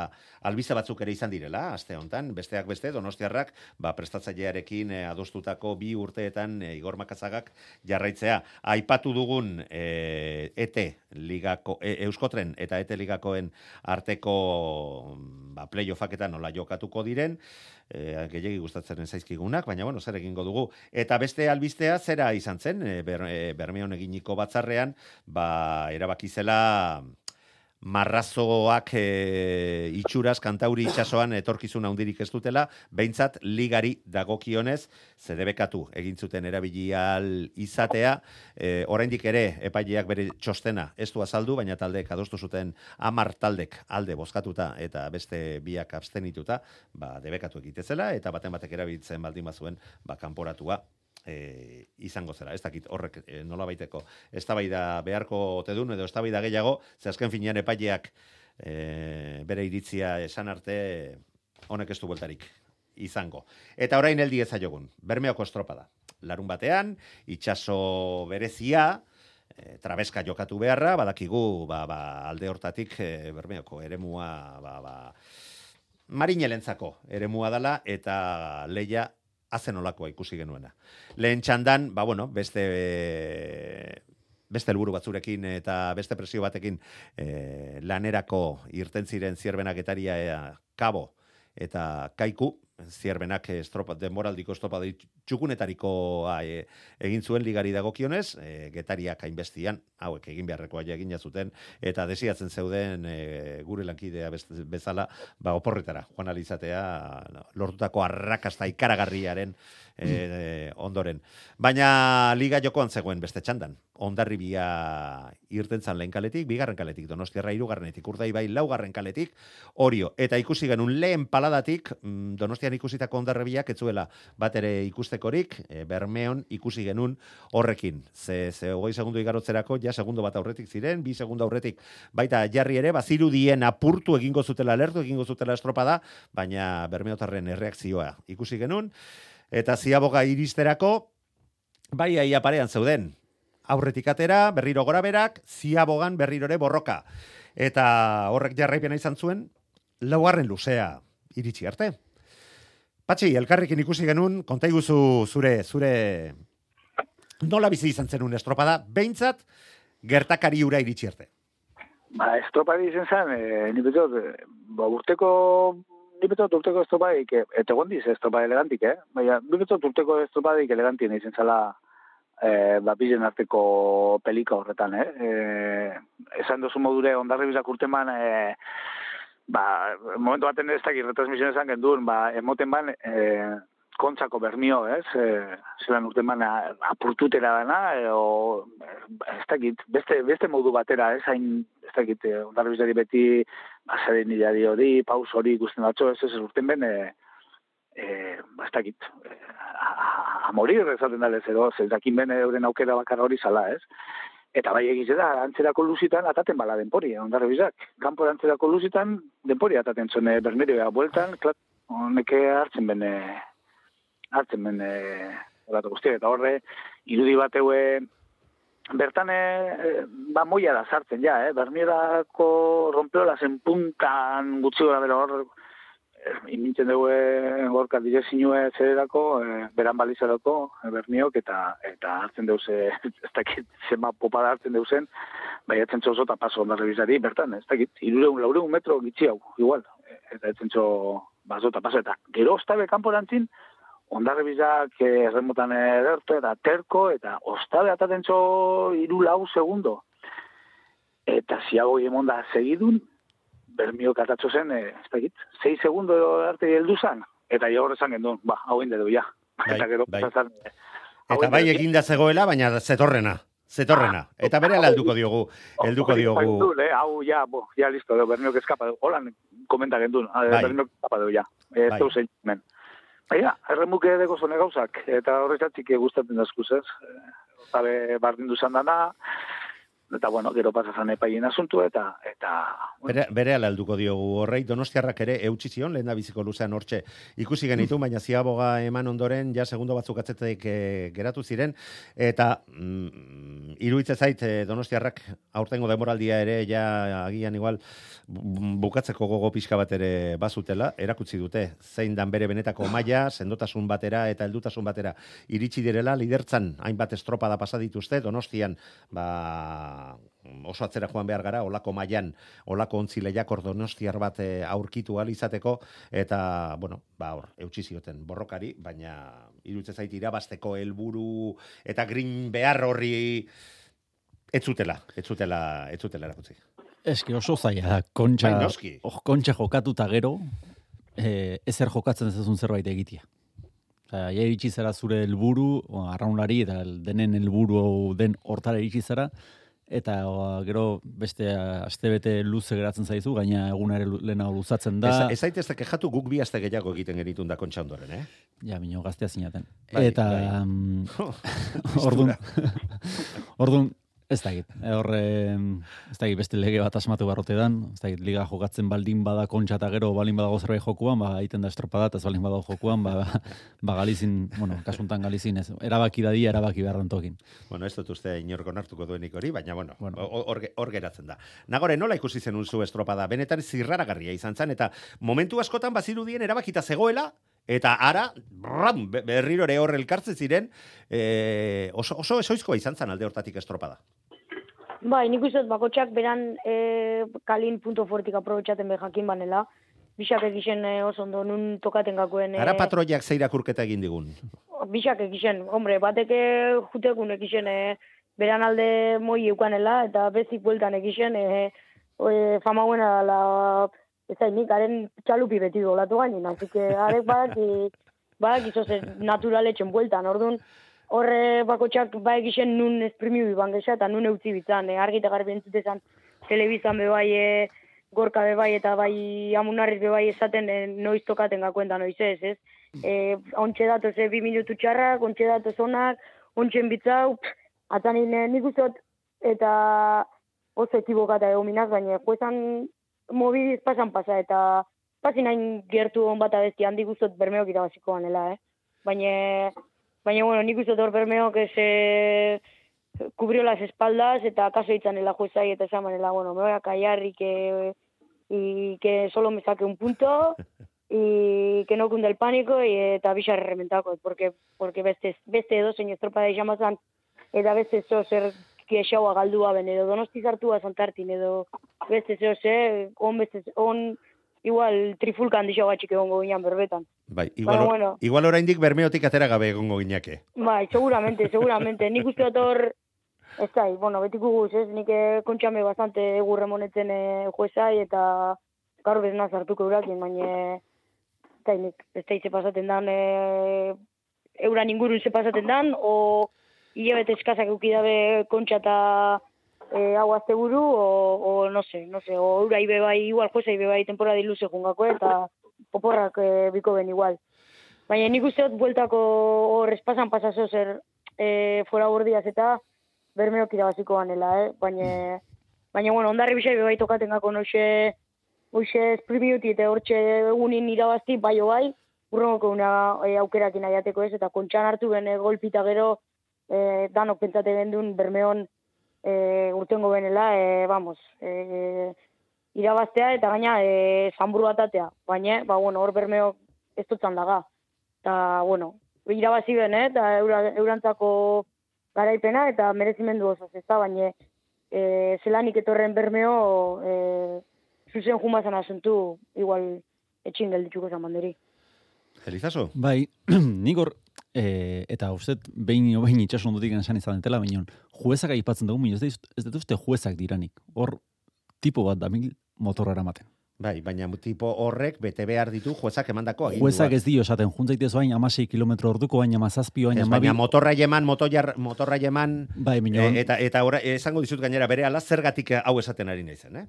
albiza batzuk ere izan direla, aste hontan, besteak beste, donostiarrak, ba, prestatzailearekin e, adostutako bi urteetan e, Igor Makazagak jarraitzea. Aipatu dugun e, ET ligako, e, Euskotren eta ET ligakoen arteko ba, playoffak eta nola jokatuko diren, e, gehiagi gustatzen zaizkigunak, baina bueno, zer egingo dugu. Eta beste albistea zera izan zen, e, ber, e, Bermeon eginiko batzarrean, ba, erabaki zela marrazoak e, itxuraz kantauri itsasoan etorkizun handirik ez dutela, behintzat ligari dagokionez zedebekatu egin zuten erabili ahal izatea, e, oraindik ere epaileak bere txostena ez du azaldu, baina taldeek adostu zuten amar taldek alde bozkatuta eta beste biak abstenituta, ba, debekatu egitezela, eta baten batek erabiltzen baldin bazuen, ba, kanporatua e, izango zera. Ez dakit horrek e, nola baiteko eztabaida beharko ote duen edo eztabaida gehiago, ze azken finean epaileak e, bere iritzia esan arte honek ez du bueltarik izango. Eta orain heldi ezaiogun, bermeoko estropada. Larun batean, itxaso berezia, e, trabeska jokatu beharra, badakigu ba, ba, alde hortatik e, bermeoko eremua ba, ba, marinelentzako eremua dala eta leia hazen olakoa ikusi genuena. Lehen txandan, ba bueno, beste beste helburu batzurekin eta beste presio batekin e, lanerako irten ziren zierbenaketaria e, kabo eta kaiku, zierbenak estropa, denboraldiko estropa txukunetariko e, egin zuen ligari dagokionez, e, getariak hainbestian, hauek egin beharrekoa ja egina zuten, eta desiatzen zeuden e, gure lankidea bezala, ba, oporretara, joan alizatea, lortutako arrakasta ikaragarriaren e, ondoren. Baina liga jokoan zegoen beste txandan. Ondarribia irtentzan lehen kaletik, bigarren kaletik, donostiarra irugarrenetik, urdaibai laugarren kaletik, orio. Eta ikusi genuen lehen paladatik, mm, donostian ikusitako ondarribiak etzuela bat ere ikustekorik, e, bermeon ikusi genuen horrekin. Ze, ze hogei segundu igarotzerako, ja segundo bat aurretik ziren, bi segundo aurretik, baita jarri ere, bazirudien apurtu egingo zutela lertu, egingo zutela estropada, baina bermeotarren erreakzioa ikusi genuen, eta ziaboga iristerako, bai aia parean zeuden. Aurretik atera, berriro gora berak, ziabogan berrirore borroka. Eta horrek jarraipena izan zuen, laugarren luzea iritsi arte. Patxi, elkarrekin ikusi genuen, konta iguzu zure, zure nola bizi izan zenun estropada, behintzat, gertakari ura iritsi arte. Ba, estropadi izan zen, e, ni betot, e, ba, urteko, ni betot urteko estropadik, e, eta gondiz estropada elegantik, eh? Baina, ni betot urteko estropadik elegantien izan zela, e, ba, bizen arteko pelika horretan, eh? E, esan dozu modure, ondarri bizak urteman, e, ba, momentu baten ez dakit retransmisioen esan genduen, ba, emoten ban, e, kontzako bermio, ez? E, zelan urteman a- apurtutera dana, edo, ez dakit, beste, beste modu batera, ez hain, ez dakit, eh, ondarri bizari beti, basaren idari hori, paus hori ikusten batzo, ez ez urten ben, e, e, ba, ez dakit, e, a, a- a morir ezaten dalez, edo, ez dakin ben euren aukera bakarra hori zala, ez? Eta bai egize da, antzerako luzitan ataten bala denpori, ondarri bizak. Kanpo antzerako luzitan denpori ataten zuen e, bermerioa bueltan, klar, honeke hartzen bene, hartzen bene, horatu guztiak, eta horre, irudi bat eue, bertan e, ba moia da sartzen ja, eh? Bermierako rompeola zen puntan gutxi gora bera hor eh, imintzen dugu eh, gorka direzioa zererako, eh, beran balizarako, eh, berniok, eta eta hartzen deuz, eh, ez dakit, zema popada hartzen deuzen, baiatzen txoso eta paso ondarre bizari, bertan, ez dakit, irureun, laureun metro gitxi hau, igual, eh, eta etzen txo baso eta paso, eta gero ostabe kanporantzin, ondarre bizak eh, erremotan ederto, eta terko, eta ostabe ataten txo iru lau segundo. Eta ziago emon da segidun, bermio katatxo zen, eh, ez dakit, 6 segundo arte heldu zan, eta jo horrezan gendun, ba, hau inde du, ja. Bai, eta gero bai. eh, hau Eta bai du, eginda zegoela, baina zetorrena. Zetorrena. Eta bere helduko diogu, helduko Hori diogu. bai eh, hau, ja, bo, ja, listo, bermiok eskapa du. Holan, komenta gendun, Bai. bai. bermiok eskapa du, ja. Eh, Bai. Zeu zein, men. Baina, erremuk edeko zone gauzak, eta horretzatik gustatzen dazkuz, ez? Zabe, bardin duzan dana, eta bueno, gero pasazan epaien asuntu, eta, eta, Bere, bere ala helduko diogu horrei, donostiarrak ere eutxi zion, lehen biziko luzean hortxe ikusi genitu, baina ziaboga eman ondoren, ja segundo batzuk atzetek e, geratu ziren, eta mm, iruitze zait e, donostiarrak aurtengo demoraldia ere, ja agian igual bu- bukatzeko gogo pixka bat ere bazutela, erakutsi dute, zein dan bere benetako maila, sendotasun batera eta heldutasun batera iritsi direla, lidertzan hainbat estropada pasa dituzte, donostian, ba, oso atzera joan behar gara, olako mailan olako ontzi lehiakor donostiar bat eh, aurkitu ahal izateko, eta, bueno, ba, hor, eutxi zioten borrokari, baina irutze zait irabasteko helburu eta green behar horri ez zutela, ez zutela, ez zutela erakutsi. Eski oso zaila da, kontxa, Bai, oh, kontxa jokatuta gero, eh, ezer jokatzen ez duzun zerbait egitea. Osea, ja iritsi zara zure helburu, arraunlari eta denen helburu den hortara iritsi zara, eta o, gero beste astebete luze geratzen zaizu, gaina egunare lu- lehenago luzatzen da. Ez, ez zaitezte kejatu guk bi aste gehiago egiten genitun da kontxa ondoren, eh? Ja, minio gaztea zinaten. Bai, eta, bai. mm, ordun, ordun, ez. E, Horre, ez dakit, beste lege bat asmatu barrote dan, ez dakit, liga jokatzen baldin bada kontxa eta gero baldin badago zerbait jokuan, ba, egiten da estropada, eta ez baldin badago jokuan, ba, ba galizin, bueno, kasuntan galizin, ez, erabaki dadia, erabaki beharren tokin. Bueno, ez dut uste inorko nartuko duenik hori, baina bueno, Bueno. hor hor geratzen da. Nagore, nola ikusi zenun zu estropada? Benetan zirraragarria izan zen, eta momentu askotan bazirudien erabakita zegoela, eta ara, bram, be- berriro ere hor elkartzen ziren, e, oso, oso esoizkoa izan zen alde hortatik estropada. Bai, nik uste dut bakotxak beran e, kalin punto fuertik aprobetxaten be jakin banela. Bixak egisen e, oso ondo nun tokaten gakoen. Ara patroiak zeirakurketa egin digun. Bixak egisen, hombre, bateke jutekun egisen e, beran alde moi eukanela, eta bezik bueltan egisen e, e, fama buena la, ez nik haren txalupi beti dolatu gainin, así que arek badaki, badaki zoze naturaletxen bueltan, orduan, horre bakotxak ba egisen nun esprimiu iban gesa, eta nun eutzi bitzan, e, argi eta garbi entzutezan telebizan be bai, e, gorka be bai, eta bai amunarriz be bai esaten e, noiz tokaten gakoen da noiz ez, ez? E, ontxe datoz, e, bi minutu txarrak, ontxe datoz onak, ontxen bitzau, pff, atzanin e, nik dut, eta oso ekibokata egon minaz, baina juezan mobidiz pasan pasa, eta pasin hain gertu hon bat abesti handi guztot bermeok irabaziko ganela, eh? Baina, baina, bueno, nik uste dut hor bermeok ez eh, cubrió las espaldas eta kaso itzanela juezai eta esan bueno, me voy a callar y que, y que solo me saque un punto y que no cunde el pánico y eta bisa rementako, porque, porque beste, beste edo zein estropa da izamazan, eta beste zo zer kiexaua galdua ben, edo donosti zartua zantartin, edo beste zeo ze, on beste, on, igual trifulkan dixo batxik egongo ginean berbetan. Bai, igual, Baina, bueno. igual oraindik bermeotik atera gabe egongo ginake. Bai, seguramente, seguramente. Nik uste dut hor, ez da, bueno, betiko guz, ez? Nik eh, kontxame bastante egurre monetzen eh, juezai eta gaur bezna zartuko eurakin, baina ez da, nik ez da pasaten dan, e, euran ingurun ze pasaten dan, o hilabete eskazak eukidabe kontxa eta e, hau azte buru, o, o no sé, no sé, o eurai be bai, igual juezai be bai temporada luze jungako eta oporrak e, biko ben igual. Baina nik uste bueltako hor espasan pasazo zer e, fora bordiaz eta bermeok irabaziko ganela, eh? Baina, baina bueno, ondarri bisai bai tokaten gako noixe, hoxe esprimiuti eta hortxe egunin irabazti bai bai, urrongoko una e, aukerakin aiateko ez, eta kontxan hartu bene golpita gero e, danok pentsate gendun bermeon e, urtengo benela, e, vamos, e, irabaztea eta gaina e, zanburu atatea. Baina, ba, bueno, hor bermeo ez dutzan daga. Eta, bueno, irabazi ben, eh? eta eura, eurantzako garaipena eta merezimendu oso, ez da, baina e, zelanik etorren bermeo e, zuzen jumazan asuntu igual etxin gelditzuko zan banderi. Elizaso? Bai, nik hor, e, eta uste, behin behin itxasun dutik esan izan dutela, baina juezak aipatzen dugu, baina ez dut- uste juezak diranik. Hor, tipo bat da mil motorra eramaten. Bai, baina tipo horrek bete behar ditu juezak emandako aginduak. Juezak ez dio esaten, juntzaitez baina amasei kilometro orduko, amazazpi, baina Ez, amabi. baina motorra jeman, motoiar, motorra jeman, Bai, e, eta, eta ora, esango dizut gainera bere ala zergatik hau esaten ari naizen, eh?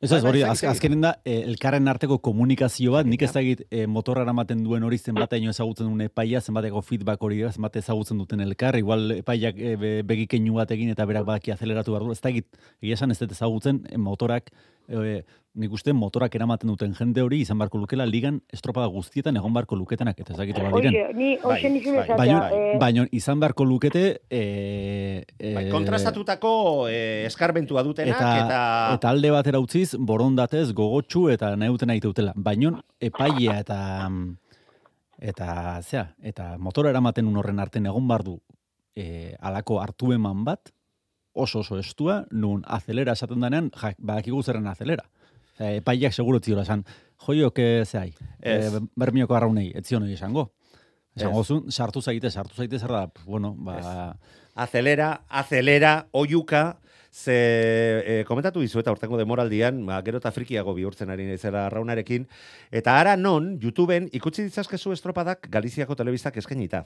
Ez ez, Bai, hori, az, azkenen da, eh, elkarren arteko komunikazio bat, nik ez dakit eh, motorra eramaten duen hori zenbateino ezagutzen duen epaia, zenbateko feedback hori, zenbat ezagutzen duten elkar, igual epaiak e, be, begikeinu bat egin eta berak badaki azeleratu behar du, ez dakit, egia esan ez dut ezagutzen, motorak, eh, nik uste motorak eramaten duten jende hori izan barko lukela ligan estropada guztietan egon barko luketenak, eta ez dakit hola diren. Oie, ni Bai, hoxe nizun bai. Baina, eh, baina izan beharko lukete eh, eh, Bai, kontrastatutako eh, eskarbentua dutenak eta, eta, eta alde batera utziz borondatez gogotsu eta nahi dutela. Baina epailea eta eta zea, eta motora eramaten un horren arten egon bar du e, alako hartu eman bat oso oso estua, nun azelera esaten denean, ja, badakigu zerren azelera. Osea, epaileak seguro ziola esan, joiok e, zehai, Ez. e, bermioko arraunei, etzion hori esango. Esango Ez. zuen, sartu zaite, sartu zaite zer da, bueno, ba, azelera, azelera, oiuka, ze e, komentatu dizu eta hortengo demoraldian, ba, gero eta frikiago bihurtzen ari naizela arraunarekin, eta ara non, YouTubeen ikutsi ditzazkezu estropadak Galiziako telebistak eskainita.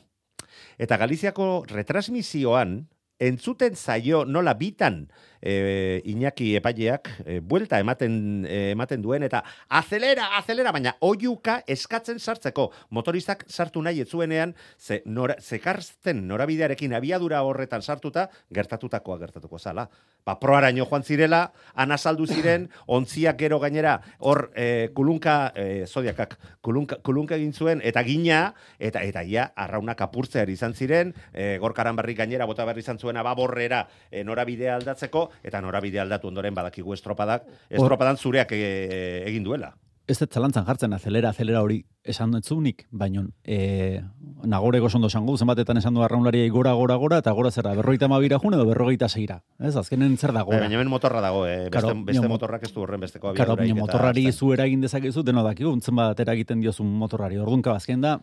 Eta Galiziako retransmisioan, entzuten zaio nola bitan e, Iñaki epaileak e, buelta ematen e, ematen duen eta azelera, azelera, baina oiuka eskatzen sartzeko motoristak sartu nahi etzuenean ze nora, zekarzten norabidearekin abiadura horretan sartuta gertatutakoa gertatuko zala. Ba, proaraino joan zirela, anasaldu ziren, ontziak gero gainera, hor e, kulunka, e, zodiakak, kulunka, kulunka egin zuen, eta gina, eta eta ia, arraunak apurtzear izan ziren, e, gorkaran barri gainera, bota berri izan zuen ababorrera e, norabidea aldatzeko, eta norabidea aldatu ondoren badakigu estropadak, estropadan zureak e, egin duela. Ez dut zalantzan jartzen, azelera, azelera hori esan dutzunik, baino e, nagoreko sondo esango, du, zenbatetan esan du arraunlariai gora, gora, gora, eta gora zerra, berrogeita mabira jun edo berrogeita zeira. Ez, azkenen zer da gora. baina hemen motorra dago, eh? beste, beste baina mo- motorrak ez du horren besteko Karo, abiaduraik. baina motorrari zu eragin dezakezu, deno dakigu, zenbat eragiten diozun motorrari. Orduan, kabazken da,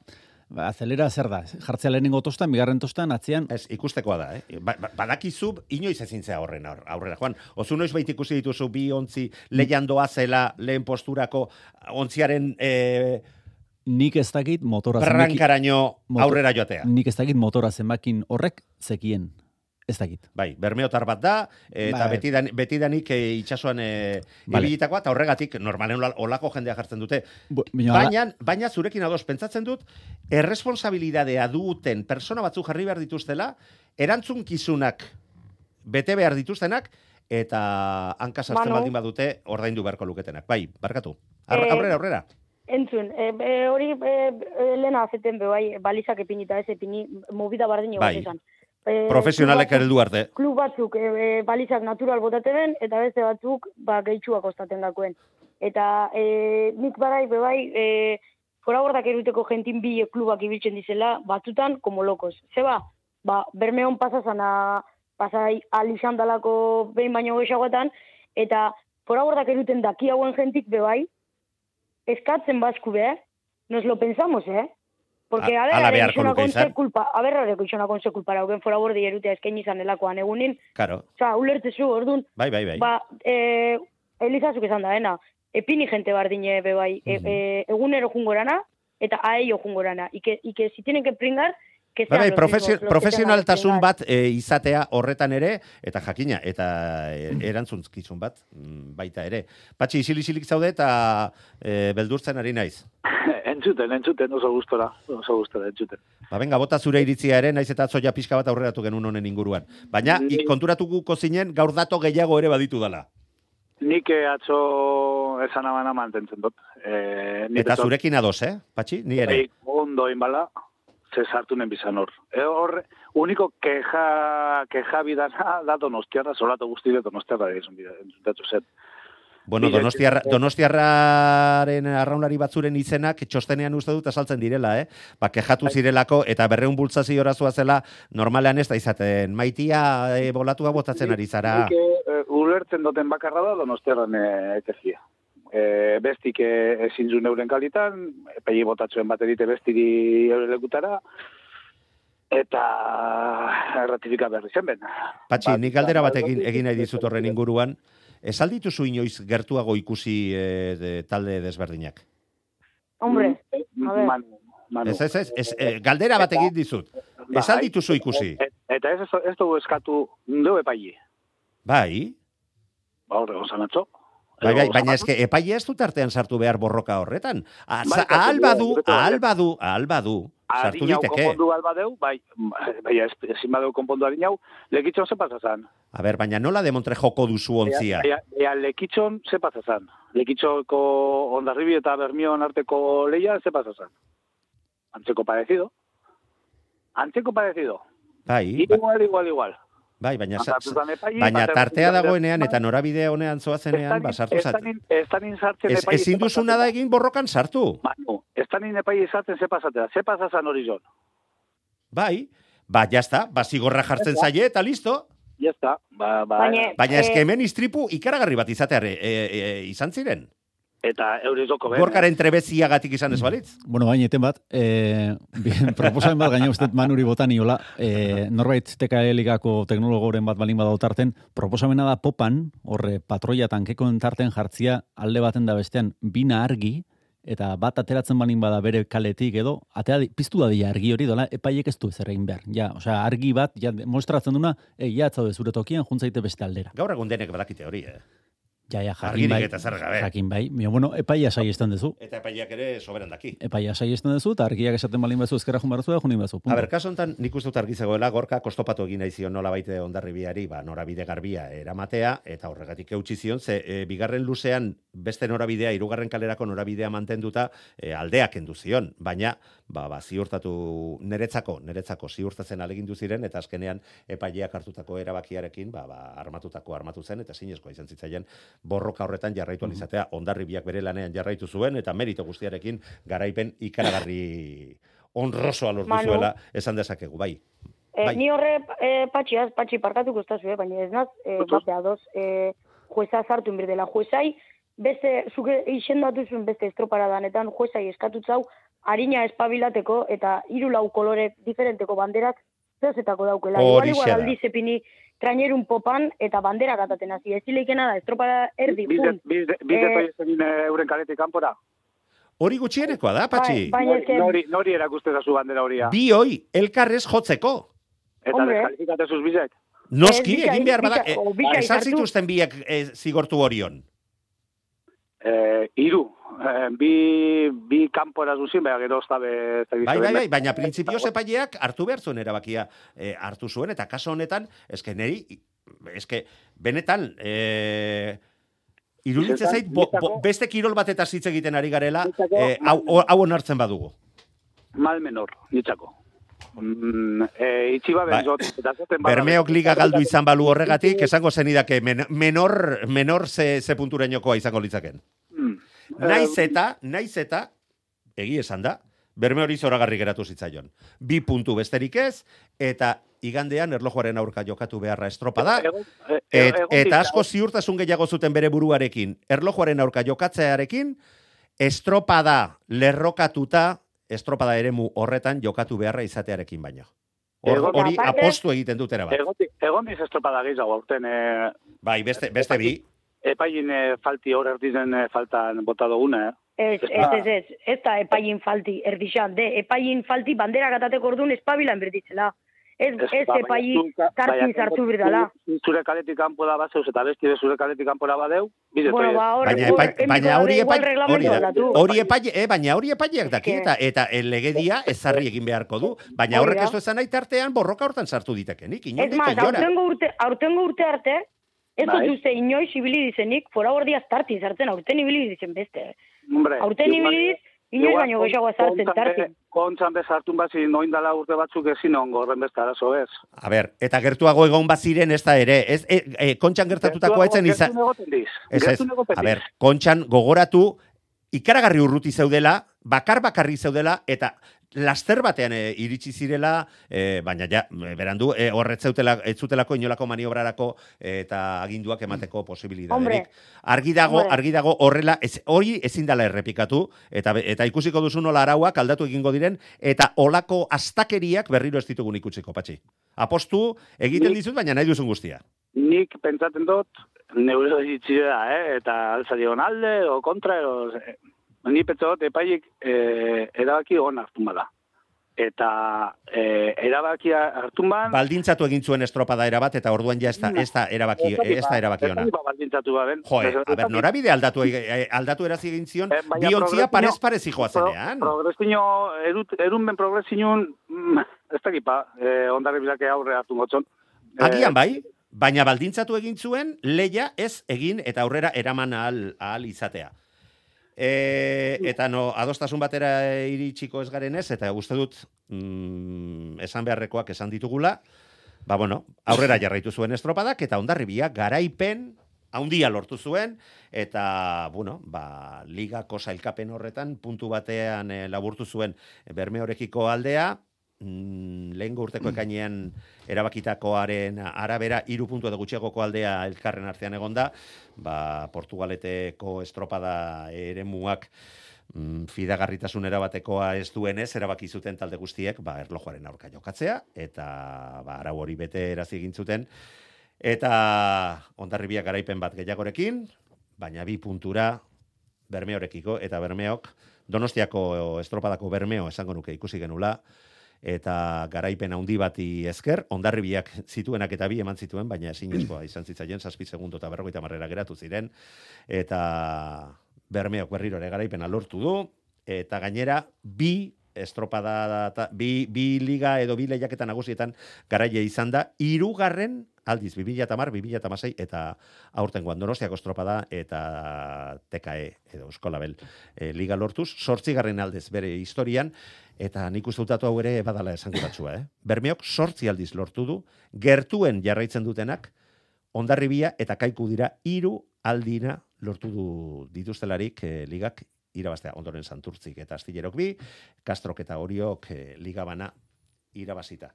ba, azelera zer da, jartzea lehenengo tostan, bigarren tostan, atzean, Ez, ikustekoa da, eh? Ba, ba, badakizu, inoiz ezin zea horren aur- aurrera, Juan. Ozu noiz bait ikusi dituzu bi ontzi leian doazela lehen posturako ontziaren eh, nik ez dakit motora zenbaki- berrankaraino motor- aurrera joatea. nik ez dakit motora zenbakin horrek zekien. Ez dakit. Bai, bermeotar bat da, eta Bai. betidan, betidanik e, itxasuan e, Vale. ibilitakoa, eta horregatik, normalen ola- olako jendea jartzen dute. Bu- Baina, Baina, baina zurekin ados pentsatzen dut, erresponsabilidadea duten persona batzu jarri behar dituztela, erantzunkizunak bete behar dituztenak, eta hanka sartzen Manu. baldin badute, ordaindu beharko luketenak. Bai, barkatu. Ar, Eh, aurrera, aurrera. Entzun, e, e, hori e, lehena azeten be, bai, balizak epinita ez epini, movida bardin Bai. bat izan. E, Profesionalek heldu arte. Klub batzuk e, e, balizak natural botate den, eta beste batzuk ba, gehitxuak ostaten dakoen. Eta e, nik barai, be bai, e, fora gordak eruteko jentin bi klubak ibiltzen dizela, batzutan, como locos. Zeba, ba, bermeon pasazana, pasai alixan dalako behin baino gehiagoetan, eta fora gordak eruten daki hauen jentik be bai, eskatzen basku be, nos lo pensamos, eh? Porque A- ala a ver, beharko luke izan. culpa, a ver, areko izona konse culpa rauken fora bordi erutea eskaini izan elakoan egunin, Karo, Osa, ulertzezu, orduan, bai, bai, bai. ba, e, elizazuk esan da, ena, epini jente bardine be bai, e, e, egunero jungorana, eta aello jungorana. Ike, ike, si tienen que pringar, Bai, sean bai, los profesio, profesionaltasun bat e, izatea horretan ere, eta jakina, eta e, erantzuntzkizun bat mm, baita ere. Patxi, isilik zaude eta e, beldurtzen ari naiz. entzuten, entzuten, oso gustora, oso gustora, entzuten. Ba, venga, bota zure iritzia ere, naiz eta atzoia pixka bat aurreratu genuen honen inguruan. Baina, Ni- konturatuko zinen, gaur dato gehiago ere baditu dala. Nik eh, atzo esan abana mantentzen dut. E, Eta zurekin ados, eh, Patxi? Ni ere. Bai, ondo inbala, ze sartu nen bizan hor. E, hor, uniko keja, keja bidana da donostiarra, solatu guzti de donostiarra egizun bida, entzutatu zen. Bueno, donostiarra, donostiarraren arraunlari batzuren izenak txostenean uste dut azaltzen direla, eh? Ba, kejatu zirelako eta berreun bultzazio horazua zela normalean ez da izaten. Maitia e, bolatua botatzen ari zara. Nik, eh, ulertzen duten bakarra da donostiarran e. E, bestik e, ezin zuen euren kalitan, pegi botatzuen bat edite bestiri euren lekutara, eta erratifika berri zen ben. Patxi, Bat- nik galdera bat bat- egin, nahi dizut horren inguruan. Ez aldituzu inoiz gertuago ikusi e, de, talde desberdinak? Hombre, a ver. Manu, Manu. Ez, ez, ez, ez, e, galdera bat egin dizut. Ez Bai. aldituzu ikusi? Et- Eta ez, ez dugu eskatu, dugu epaile. Bai? Ba, horre, gonzan atzo. Bai, bai, baina eske epaia ez dut artean sartu behar borroka horretan. A- Bai, Ahal badu, ahal badu, ahal badu, sartu diteke. konpondu bat badeu, bai, bai, ez- ezin badeu konpondu adin hau, lekitxon ze pasazan. A ber, baina nola demontre joko duzu ontzia? Ea, ea, lekitxon ze pasazan. Lekitxoko ondarribi eta bermion arteko leia ze pasazan. Antzeko parecido. Antzeko parecido. Bai, ba- Igual, igual, igual. Bai, baina, epai, baina tartea dagoenean eta norabide honean zoazenean, ba, sartu zat. Estanin sartzen Ez, ezin duzuna da egin borrokan sartu. Manu, estanin epai izaten ze pasatea. Ze pasazan horizon. Bai, ba, jazta, ba, zigorra jartzen zaie eta listo. Ya está. Ba, ba, Baina- Baina eske Eh, hemen istripu ikaragarri bat izateare e, e, izan ziren. Eta eurizoko ben. Gorkaren trebeziagatik izan ez balitz. Bueno, baina eten bat, e, proposamen bat gaina uste manuri botaniola, e, norbait TKL-ikako teknologoren bat balin badau tarten, proposamena da popan, horre patroia tankekoen tarten jartzia alde baten da bestean bina argi, eta bat ateratzen balin bada bere kaletik edo, atea di- piztu da dia argi hori dola, epaiek ez du ezer egin behar. Ja, osea, argi bat, ja, demostratzen duna, e, ja, zure tokian, juntzaite beste aldera. Gaur egun denek badakite hori, eh? Ja, ja, jakin Argirik bai. eta zer gabe. Jakin bai. Mio, bueno, epaia saiesten duzu. Eta epaiak ere soberan daki. Epaia saiesten duzu, eta argiak esaten balin bazu ezkerra jun barzu, jun bazu. A ber, kaso honetan nik uste dut argi zegoela gorka kostopatu egin nahi zion nola baite ondarribiari, ba, norabide garbia eramatea, eta horregatik eutxi zion, ze e, bigarren luzean beste norabidea, hirugarren kalerako norabidea mantenduta e, aldeak kendu zion, baina ba, ba, ziurtatu neretzako, neretzako ziurtatzen alegindu ziren, eta azkenean epaileak hartutako erabakiarekin, ba, ba, armatutako armatu zen, eta zinezkoa izan zitzaien borroka horretan jarraitu alizatea, ondarribiak bere lanean jarraitu zuen, eta merito guztiarekin garaipen ikaragarri onrosoa lortu Manu. zuela esan dezakegu, bai. Eh, Bai. Ni horre eh, patxiaz, patxi parkatuko ustazu, eh, baina ez naz, eh, Otos. bat adoz, eh, jueza sartu inbirdela. Juezai, beste, zuke izendatu zuen beste estroparaдаnetan, juezai eskatutzau, harina espabilateko eta hiru lau kolore diferenteko banderak zehozetako daukela. Igual, Horixe igual aldiz epini trainerun popan eta bandera gataten hasi. Ez zileikena da, estropada erdi, Bizde, jun. bizde, bizde Eh, eh, euren kaletik kanpora. Hori gutxienekoa da, patxi. Bai, Nori, nori, nori erakuste da zu bandera horia. Bi hoi, elkarrez jotzeko. Eta zuz bizek. Noski, egin behar bada, e, bisa esan zituzten biak e, zigortu orion. Eh, iru. Eh, bi, bi kanpora zuzin, baina gero oztabe... Bai, bai, bai, baina printzipioz epaileak hartu behar zuen erabakia e, hartu zuen, eta kaso honetan, eske neri, eske benetan, e, iruditzen Izetan, zait, bo, bo, beste kirol bat eta hitz egiten ari garela, e, hau, hau- hau onartzen badugu. Mal menor, nitzako. Mm, itxiba Bai. Bermeok liga galdu izan balu horregatik, esango zenidake men, menor, menor ze, ze punturainokoa izango litzaken. Mm. Naiz eta, naiz eta, egi esan da, berme hori zoragarri geratu zitzaion. Bi puntu besterik ez, eta igandean erlojuaren aurka jokatu beharra estropada, Egon- eh, et, egon eta asko ziurtasun gehiago zuten bere buruarekin, erlojuaren aurka jokatzearekin, estropada lerrokatuta, estropada eremu horretan jokatu beharra izatearekin baino. Hor, hori aparte- apostu egiten dutera bat. Egon, egon diz estropada gehiago, aurten eh, Bai, beste, beste bi, epain eh, falti hor erdizen eh, faltan bota duguna, eh? Ez, ez, ez, ez, ez da epaien falti, erdixan, de, epaien falti bandera gatateko orduan espabilan berditzela. Ez, Ez, ez ba, epai sartu zu- birdala. zu- Zure kaletik kanpo da bazeuz eta besti be zure kaletik kanpora badeu, bide Bueno, ba, hor, baina, epai, baina hori epai, hori da, hori epai, eh, baina hori epaileak daki eta eta el legedia ezarri egin beharko du, baina horrek ez du esan nahi tartean borroka hortan sartu ditekenik, inondik inora. aurtengo urte, aurtengo urte arte, ez Bai. dut uste inoiz ibili dizenik, fora gordia tartin sartzen, aurten ibili dizen beste. Hombre, Aurten ibili inoiz baino gehiago be- tartin. Kontzan bezartun bazi noindala urte batzuk ezin ongo horren beste arazo ez. A ber, eta gertuago egon baziren ez da ere, ez, e, e, kontxan gertatutakoa etzen izan, ez ez, a ber, kontxan gogoratu, ikaragarri urruti zeudela, bakar bakarri zeudela, eta laster batean e, iritsi zirela, e, baina ja, berandu, e, horretzeutela, ez zutelako inolako maniobrarako e, eta aginduak emateko posibilidaderik. Argi dago, argi dago horrela, ez, hori ezin dela errepikatu, eta, eta ikusiko duzu nola arauak aldatu egingo diren, eta olako astakeriak berriro ez ditugun ikutsiko, patxi. Apostu, egiten dizut, baina nahi duzun guztia. Nik pentsaten dut, neure ditzi da, eh? eta altzarion alde, o kontra, o, eh, ni dut, epaiek eh, erabaki hon hartu bada. eta e, erabakia hartun ban, Baldintzatu egin zuen estropada erabat, eta orduan ja ez da, ez da erabaki, ez da erabaki ona. Ba, baldintzatu baben. Jo, a ber, norabide aldatu, eh, aldatu erazi egin zion, Eh, baina bi ontzia progresio- parez parez joa zenean. Pro, erut, erun ben progresiñun, mm, ez dakipa, eh, ondarri bilake aurre hartu gotzon. Agian bai, baina baldintzatu egin zuen, leia ez egin eta aurrera eraman ahal, ahal izatea. E, eta no, adostasun batera iritsiko ez garen ez, eta uste dut mm, esan beharrekoak esan ditugula, ba bueno, aurrera jarraitu zuen estropadak, eta ondarribia garaipen haundia lortu zuen, eta, bueno, ba, ligako sailkapen horretan, puntu batean eh, laburtu zuen Bermeorekiko aldea, mm, lehengo urteko ekainean erabakitakoaren arabera hiru puntu edo gutxiagoko aldea elkarren artean egonda, ba, Portugaleteko estropada eremuak mm, fidagarritasun erabatekoa ez duenez, erabaki zuten talde guztiek, ba, erlojuaren aurka jokatzea, eta ba, arau hori bete erazi egin zuten, eta ondarribia garaipen bat gehiagorekin, baina bi puntura Bermeorekiko, eta Bermeok, Donostiako estropadako Bermeo esango nuke ikusi genula, eta garaipen handi bati esker, ondarribiak zituenak eta bi eman zituen, baina ezinezkoa izan zitzaien, zazpi segundo eta berrogeita marrera geratu ziren, eta bermeok berriro ere garaipena lortu du, eta gainera bi estropada, ta- bi, bi liga edo bi lehiaketa nagusietan garaile izan da, irugarren aldiz, 2010, 2016 eta aurtengoan Donostiako estropada eta TKE edo Euskolabel e, liga lortuz, sortzigarren aldez bere historian, eta nik uste hau ere badala esanguratsua, eh? Bermeok sortzi aldiz lortu du, gertuen jarraitzen dutenak, ondarribia eta kaiku dira hiru aldina lortu du dituztelarik eh, ligak irabaztea ondoren santurtzik eta astillerok bi, kastrok eta horiok eh, liga bana irabazita.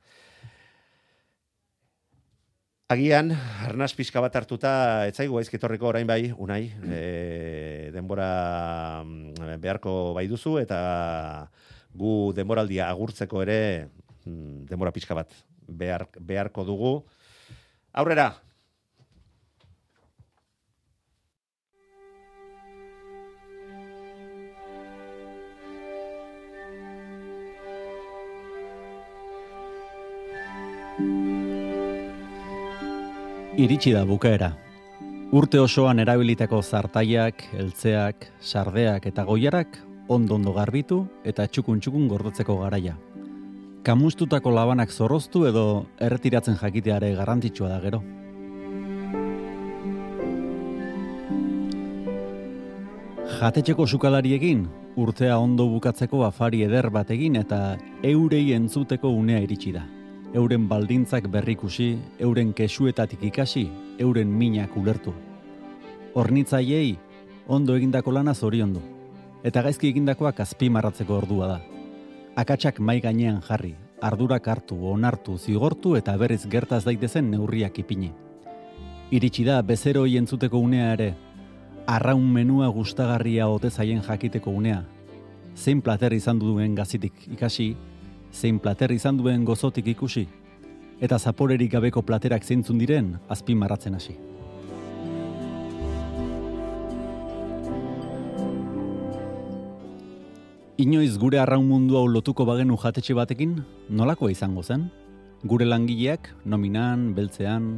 Agian, arnaz pixka bat hartuta, etzaigu aizkitorriko orain bai, unai, e, denbora mm, beharko bai duzu, eta gu denboraldia agurtzeko ere mm, denbora pixka bat behar, beharko dugu. Aurrera! Iritsi da bukaera. Urte osoan erabilitako zartaiak, eltzeak, sardeak eta goiarak ondo-ondo garbitu eta txukun-txukun gordotzeko garaia. Kamustutako labanak zorroztu edo erretiratzen jakiteare garrantzitsua da gero. Jatetxeko sukalariekin, urtea ondo bukatzeko afari eder bategin eta eurei entzuteko unea iritsi da. Euren baldintzak berrikusi, euren kesuetatik ikasi, euren minak ulertu. Hornitzaiei, ondo egindako lana zoriondu. Eta gaizki egindakoak azpimarratzeko ordua da. Akatsak mai gainean jarri, ardurak hartu, onartu, zigortu eta berriz gertaz daitezen neurriak ipini. Iritsi da bezeroi entzuteko unea ere, arraun menua gustagarria ote zaien jakiteko unea. Zein plater izan duen gazitik ikasi, zein plater izan duen gozotik ikusi, eta zaporerik gabeko platerak zeintzun diren azpimarratzen hasi. Inoiz gure arraun mundu hau lotuko bagenu jatetxe batekin, nolakoa izango zen? Gure langileak, nominan, beltzean,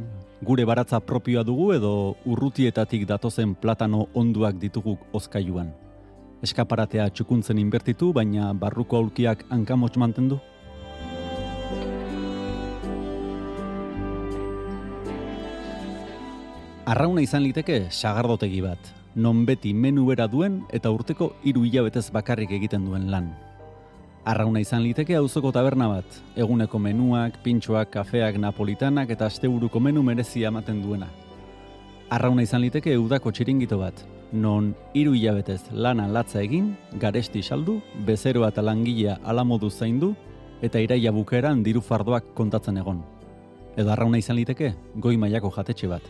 gure baratza propioa dugu edo urrutietatik datozen platano onduak ditugu ozkailuan. Eskaparatea txukuntzen inbertitu, baina barruko aulkiak hankamots mantendu? Arrauna izan liteke sagardotegi bat, non beti menu bera duen eta urteko hiru hilabetez bakarrik egiten duen lan. Arrauna izan liteke auzoko taberna bat, eguneko menuak, pintxoak, kafeak, napolitanak eta asteburuko menu merezia ematen duena. Arrauna izan liteke udako txiringito bat, non hiru hilabetez lana latza egin, garesti saldu, bezeroa eta langilea alamodu zaindu, eta iraia bukaeran diru fardoak kontatzen egon. Edo arrauna izan liteke, goi mailako jatetxe bat,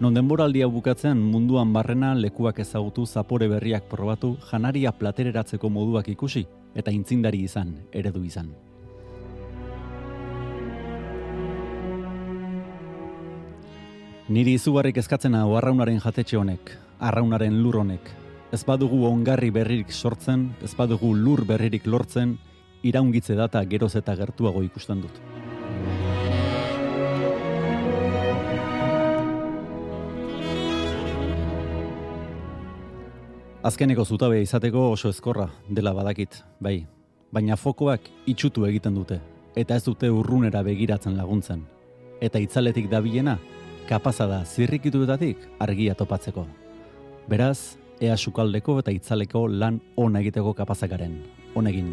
non denboraldia bukatzean munduan barrena lekuak ezagutu zapore berriak probatu, janaria platereratzeko moduak ikusi, eta intzindari izan, eredu izan. Niri izugarrik eskatzen hau arraunaren jatetxe honek, arraunaren lur honek. Ez badugu ongarri berririk sortzen, ez badugu lur berririk lortzen, iraungitze data geroz eta gertuago ikusten dut. Azkeneko zutabe izateko oso ezkorra dela badakit, bai. Baina fokoak itxutu egiten dute, eta ez dute urrunera begiratzen laguntzen. Eta itzaletik dabilena, kapaza da zirrikituetatik argia topatzeko. Beraz, ea sukaldeko eta itzaleko lan ona egiteko kapazakaren. Honegin.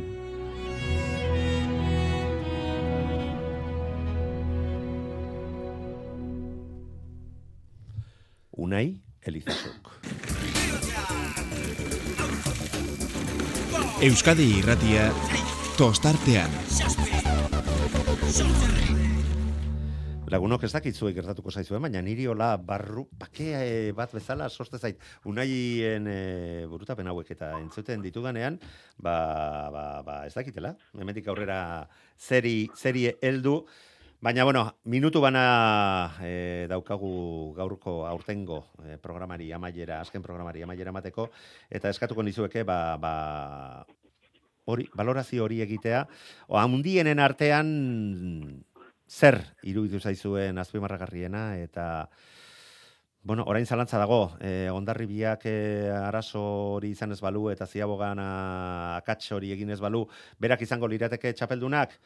Unai Elizazuk. Euskadi irratia tostartean. Lagunok ez dakit gertatuko zaizuen, baina niri hola barru, pake eh, bat bezala soste zait. Unaien e, burutapen hauek eta entzuten ditudanean, ba, ba, ba ez dakitela. Hemendik aurrera zeri, zeri heldu. Baina, bueno, minutu bana e, daukagu gaurko aurtengo e, programari amaiera, azken programari amaiera mateko, eta eskatuko nizueke, ba, ba, hori, valorazio hori egitea, o handienen artean zer iruditu zaizuen azpimarragarriena eta Bueno, orain zalantza dago, eh, ondarri biak eh, arazo hori izan ez balu eta ziabogan akats hori egin ez balu, berak izango lirateke txapeldunak,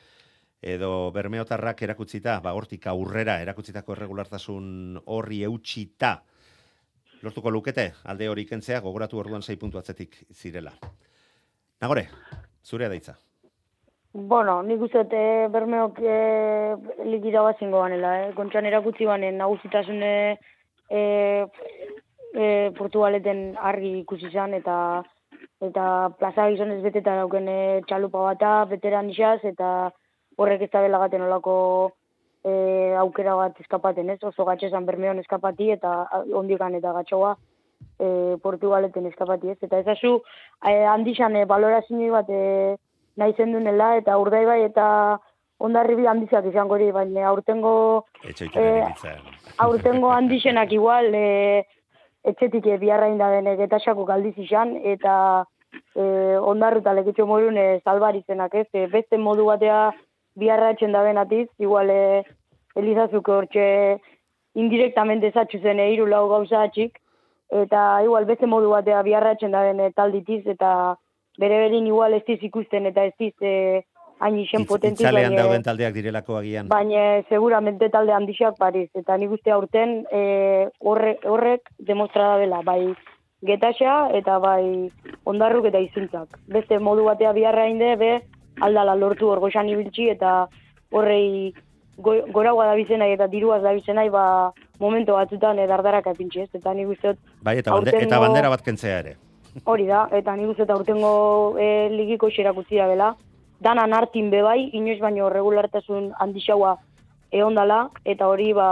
edo bermeotarrak erakutzita, ba, hortik aurrera erakutzitako erregulartasun horri eutxita, lortuko lukete, alde hori kentzea, gogoratu orduan 6 puntu atzetik zirela. Nagore, zure daitza. Bueno, nik uste dut eh, bermeok eh, ligira bazingo banela, eh? Kontxan erakutzi banen nagusitasun eh, eh, eh, Portugaleten argi ikusi izan eta eta plaza gizonez beteta dauken eh, txalupa bata, veteran isaz, eta horrek ez da belagaten olako eh, aukera bat eskapaten, ez? Oso gatxezan bermeon eskapati eta ondikan eta gatxoa eh, Portugaleten eskapati, ez? Eta ezazu eh, handixan eh, balorazio bat eh, nahi zendunela, eta urdai bai, eta ondarribi handizak izango hori, baina aurtengo, Eh, aurtengo handixenak igual, e, etxetik e, biarra indabene getaxako galdiz izan, eta e, ondarru eta lekitxo modun e, salbarizenak ez, e, beste modu batea biarra etxen da benatiz, igual e, Elizazuk hortxe indirektamente zatxu zen eiru lau gauza atxik, eta igual beste modu batea biarra etxen da bene talditiz, eta bere berin igual ez diz ikusten eta ez diz eh, hain isen potentiz, Itzalean dauden taldeak direlako agian. baina seguramente talde handixak Paris. Eta nik uste aurten e, horrek, horrek demostra da dela, bai getaxa eta bai ondarruk eta izintzak. Beste modu batea biharra inde, be aldala lortu orgoxan ibiltzi eta horrei go, goragoa da bizenai eta diruaz da bizenai, ba momento batzutan e, dardarak apintxe, ez? Eta nik uste Bai, eta, bande, eta bandera bat kentzea ere. Hori da, eta nik uste eta urtengo e, ligiko xerakutzi da bela. Danan hartin bebai, inoiz baino regulartasun handixaua eondala, eta hori ba,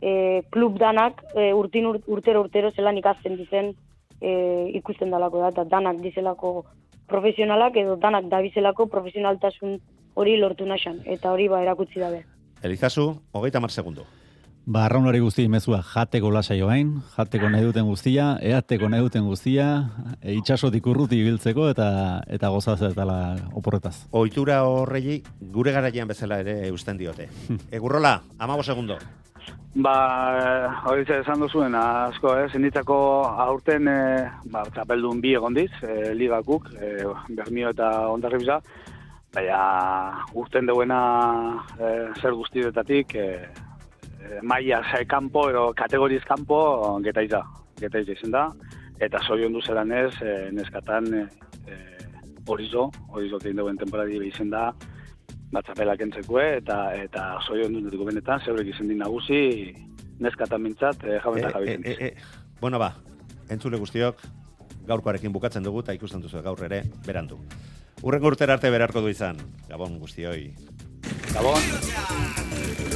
e, klub danak e, urtin ur, urtero urtero zelan ikasten dizen e, ikusten dalako da, eta danak dizelako profesionalak edo danak dabizelako profesionaltasun hori lortu naxan, eta hori ba erakutzi dabe. Elizazu, hogeita mar segundu. Ba, arraunari guzti mezua jateko lasa joain, jateko nahi duten guztia, eateko nahi duten guztia, e, itxasotik urruti ibiltzeko eta eta gozaz eta oporretaz. Oitura horrei gure garaian bezala ere eusten diote. Egurrola, amabo segundo. Ba, hori ze esan duzuen, asko, eh, zenditzako aurten, eh, ba, txapeldun bi egondiz, eh, ligakuk, eh, Bermio eta Ondarribza, baina urten deuena eh, zer guztietatik, eh, maia ze kanpo, ero kategoriz kanpo, getaiza, getaiza izan da, eta zorion duzelan ez, eh, neskatan eh, eh, horizo, horizo tein deuen temporadi izan da, batzapelak entzekue, eta eta zorion dut benetan, zeurek izan din nagusi, neskatan mintzat, eh, jaben eta E, jaben. e, e, bueno ba, entzule guztiok, gaurkoarekin bukatzen dugu, eta ikusten duzu gaur ere, berandu. Urrengo urtera arte berarko du izan. Gabon guztioi. Gabon.